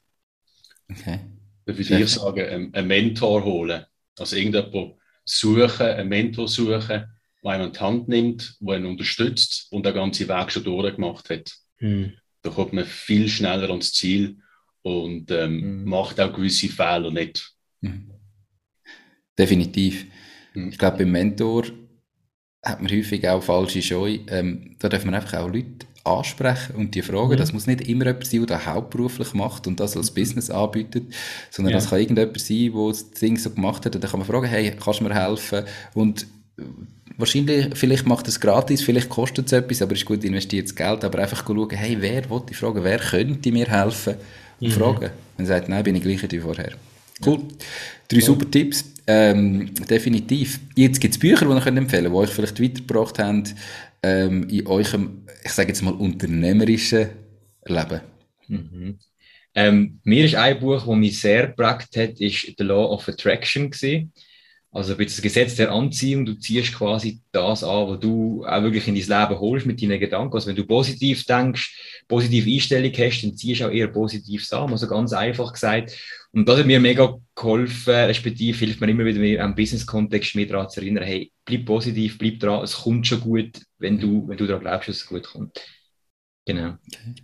D: Okay. Dann würde ich sagen, ähm, einen Mentor holen. Also irgendjemand suchen, einen Mentor suchen, der einen an die Hand nimmt, der einen unterstützt und den ganzen Weg schon durchgemacht hat. Hm. Da kommt man viel schneller ans Ziel und ähm, hm. macht auch gewisse Fehler nicht. Mhm.
B: Definitiv. Mhm. Ich glaube, beim Mentor hat man häufig auch falsche Scheu. Ähm, da darf man einfach auch Leute ansprechen und die fragen. Mhm. Das muss nicht immer jemand sein, der das hauptberuflich macht und das als Business anbietet, sondern ja. das kann irgendjemand sein, der das Ding so gemacht hat. Und dann kann man fragen, hey, kannst du mir helfen? Und wahrscheinlich, vielleicht macht es gratis, vielleicht kostet es etwas, aber es ist gut investiertes Geld. Aber einfach schauen, hey, wer wollte ich fragen, wer könnte mir helfen? Und mhm. fragen. Wenn er sagt, nein, bin ich gleich wie vorher. Cool. Drei super Tipps. Ähm, definitiv. Jetzt gibt es Bücher, die ihr empfehlen könnt, die euch vielleicht weitergebracht haben ähm, in eurem, ich sage jetzt mal, unternehmerischen Leben.
C: Mhm. Ähm, mir ist ein Buch, das mich sehr geprägt hat, ist The Law of Attraction gewesen. Also bei das Gesetz der Anziehung, du ziehst quasi das an, was du auch wirklich in dein Leben holst mit deinen Gedanken. Also wenn du positiv denkst, positive Einstellung hast, dann ziehst du auch eher Positives an. Also ganz einfach gesagt. Und das hat mir mega geholfen, respektive hilft mir immer wieder mehr am Business-Kontext mehr daran zu erinnern, hey, bleib positiv, bleib dran, es kommt schon gut, wenn du, wenn du daran glaubst, dass es gut kommt. Genau. Okay.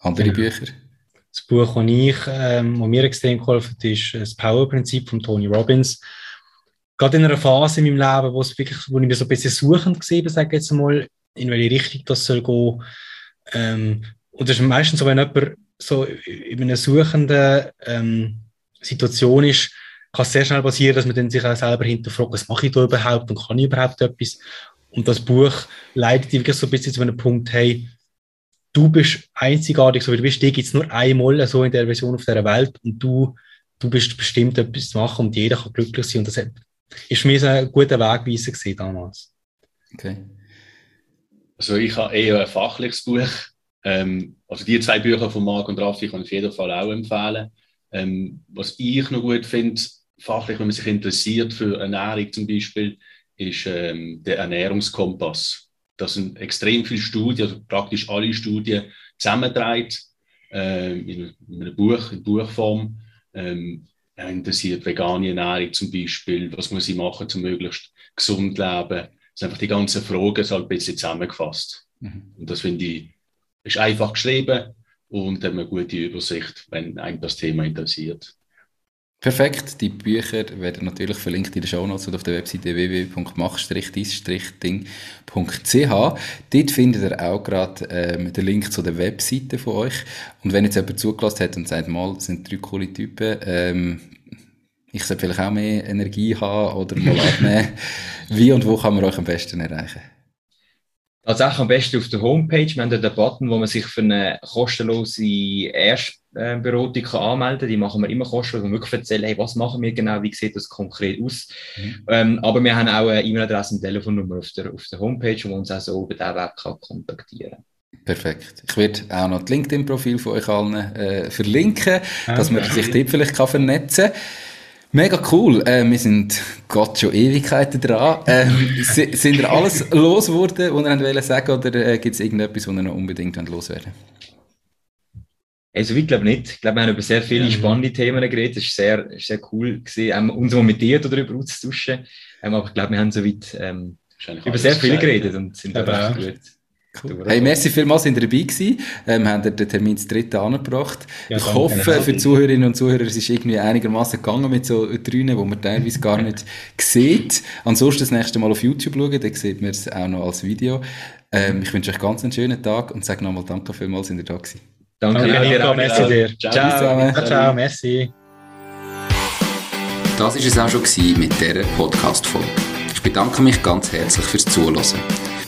B: Andere Bücher?
A: Das Buch, das ich, ähm, das mir extrem geholfen hat, ist das Power-Prinzip von Tony Robbins gerade in einer Phase in meinem Leben, wo, es wirklich, wo ich mich so ein bisschen suchend gesehen sage ich jetzt mal, in welche Richtung das soll gehen. Ähm, und das ist meistens so, wenn jemand so in einer suchenden ähm, Situation ist, kann es sehr schnell passieren, dass man dann sich auch selber hinterfragt, was mache ich da überhaupt und kann ich überhaupt etwas? Und das Buch leitet wirklich so ein bisschen zu einem Punkt, hey, du bist einzigartig, so wie du bist, dir gibt es nur einmal so in der Version auf der Welt und du, du bist bestimmt etwas zu machen und jeder kann glücklich sein und das ist für mich ein guter Wegweiser gewesen damals.
B: Okay.
D: Also ich habe eher ein fachliches Buch. Ähm, also die zwei Bücher von Marc und Raffi kann ich auf jeden Fall auch empfehlen. Ähm, was ich noch gut finde, fachlich, wenn man sich interessiert für Ernährung zum Beispiel, ist ähm, der Ernährungskompass. Das sind extrem viele Studien, also praktisch alle Studien zusammentragen äh, in, in einem Buch, in Buchform. Ähm, interessiert vegane Ernährung zum Beispiel, was muss ich machen, um möglichst gesund zu leben, sind einfach die ganzen Fragen so ein bisschen zusammengefasst. Mhm. Und das finde ich, ist einfach geschrieben und hat eine gute Übersicht, wenn einem das Thema interessiert.
B: Perfekt. Die Bücher werden natürlich verlinkt in den Shownotes und auf der Webseite www.mach-dis-ding.ch. Dort findet ihr auch gerade ähm, den Link zu der Webseite von euch. Und wenn jetzt jemand zugelassen hat und sagt, mal, sind drei coole Typen, ähm, ich sollte vielleicht auch mehr Energie haben oder mal abnehmen. Wie und wo kann man euch am besten erreichen?
C: Tatsächlich am besten auf der Homepage. Wir haben da den Button, wo man sich für eine kostenlose Erstberatung anmelden kann. Die machen wir immer kostenlos, wo wir wirklich erzählen, hey, was machen wir genau, wie sieht das konkret aus. Mhm. Ähm, aber wir haben auch eine E-Mail-Adresse und Telefonnummer auf der, auf der Homepage, wo man uns auch so über diesen Weg kann kontaktieren kann.
B: Perfekt. Ich werde auch noch das LinkedIn-Profil von euch allen äh, verlinken, ja, dass man sich dort vielleicht kann vernetzen kann. Mega cool. Äh, wir sind Gott schon Ewigkeiten dran. Ähm, sind ihr alles losgeworden, was ihr sagen oder äh, gibt es irgendetwas, was ihr noch unbedingt loswerden
C: also ich glaube nicht. Ich glaube, wir haben über sehr viele spannende Themen geredet. Es war sehr, sehr cool, gewesen, ähm, uns mal mit dir darüber auszutauschen. Ähm, aber ich glaube, wir haben so weit ähm, über sehr viel geredet und sind da recht gut.
B: Cool. Hey, merci vielmals, sind ihr dabei gewesen. Ähm, haben den Termin zu dritten angebracht. Ja, ich hoffe, für die Zuhörerinnen und Zuhörer, es ist irgendwie einigermaßen gegangen mit so Trünen, wo man teilweise gar nicht sieht. Ansonsten das nächste Mal auf YouTube schauen, dann sieht man es auch noch als Video. Ähm, ich wünsche euch ganz einen schönen Tag und sage nochmal danke vielmals, sind ihr da gewesen.
A: Danke, danke Nico, merci dir. Ciao, ciao, ciao, ciao merci.
B: Das war es auch schon mit dieser Podcast-Folge. Ich bedanke mich ganz herzlich fürs Zuhören.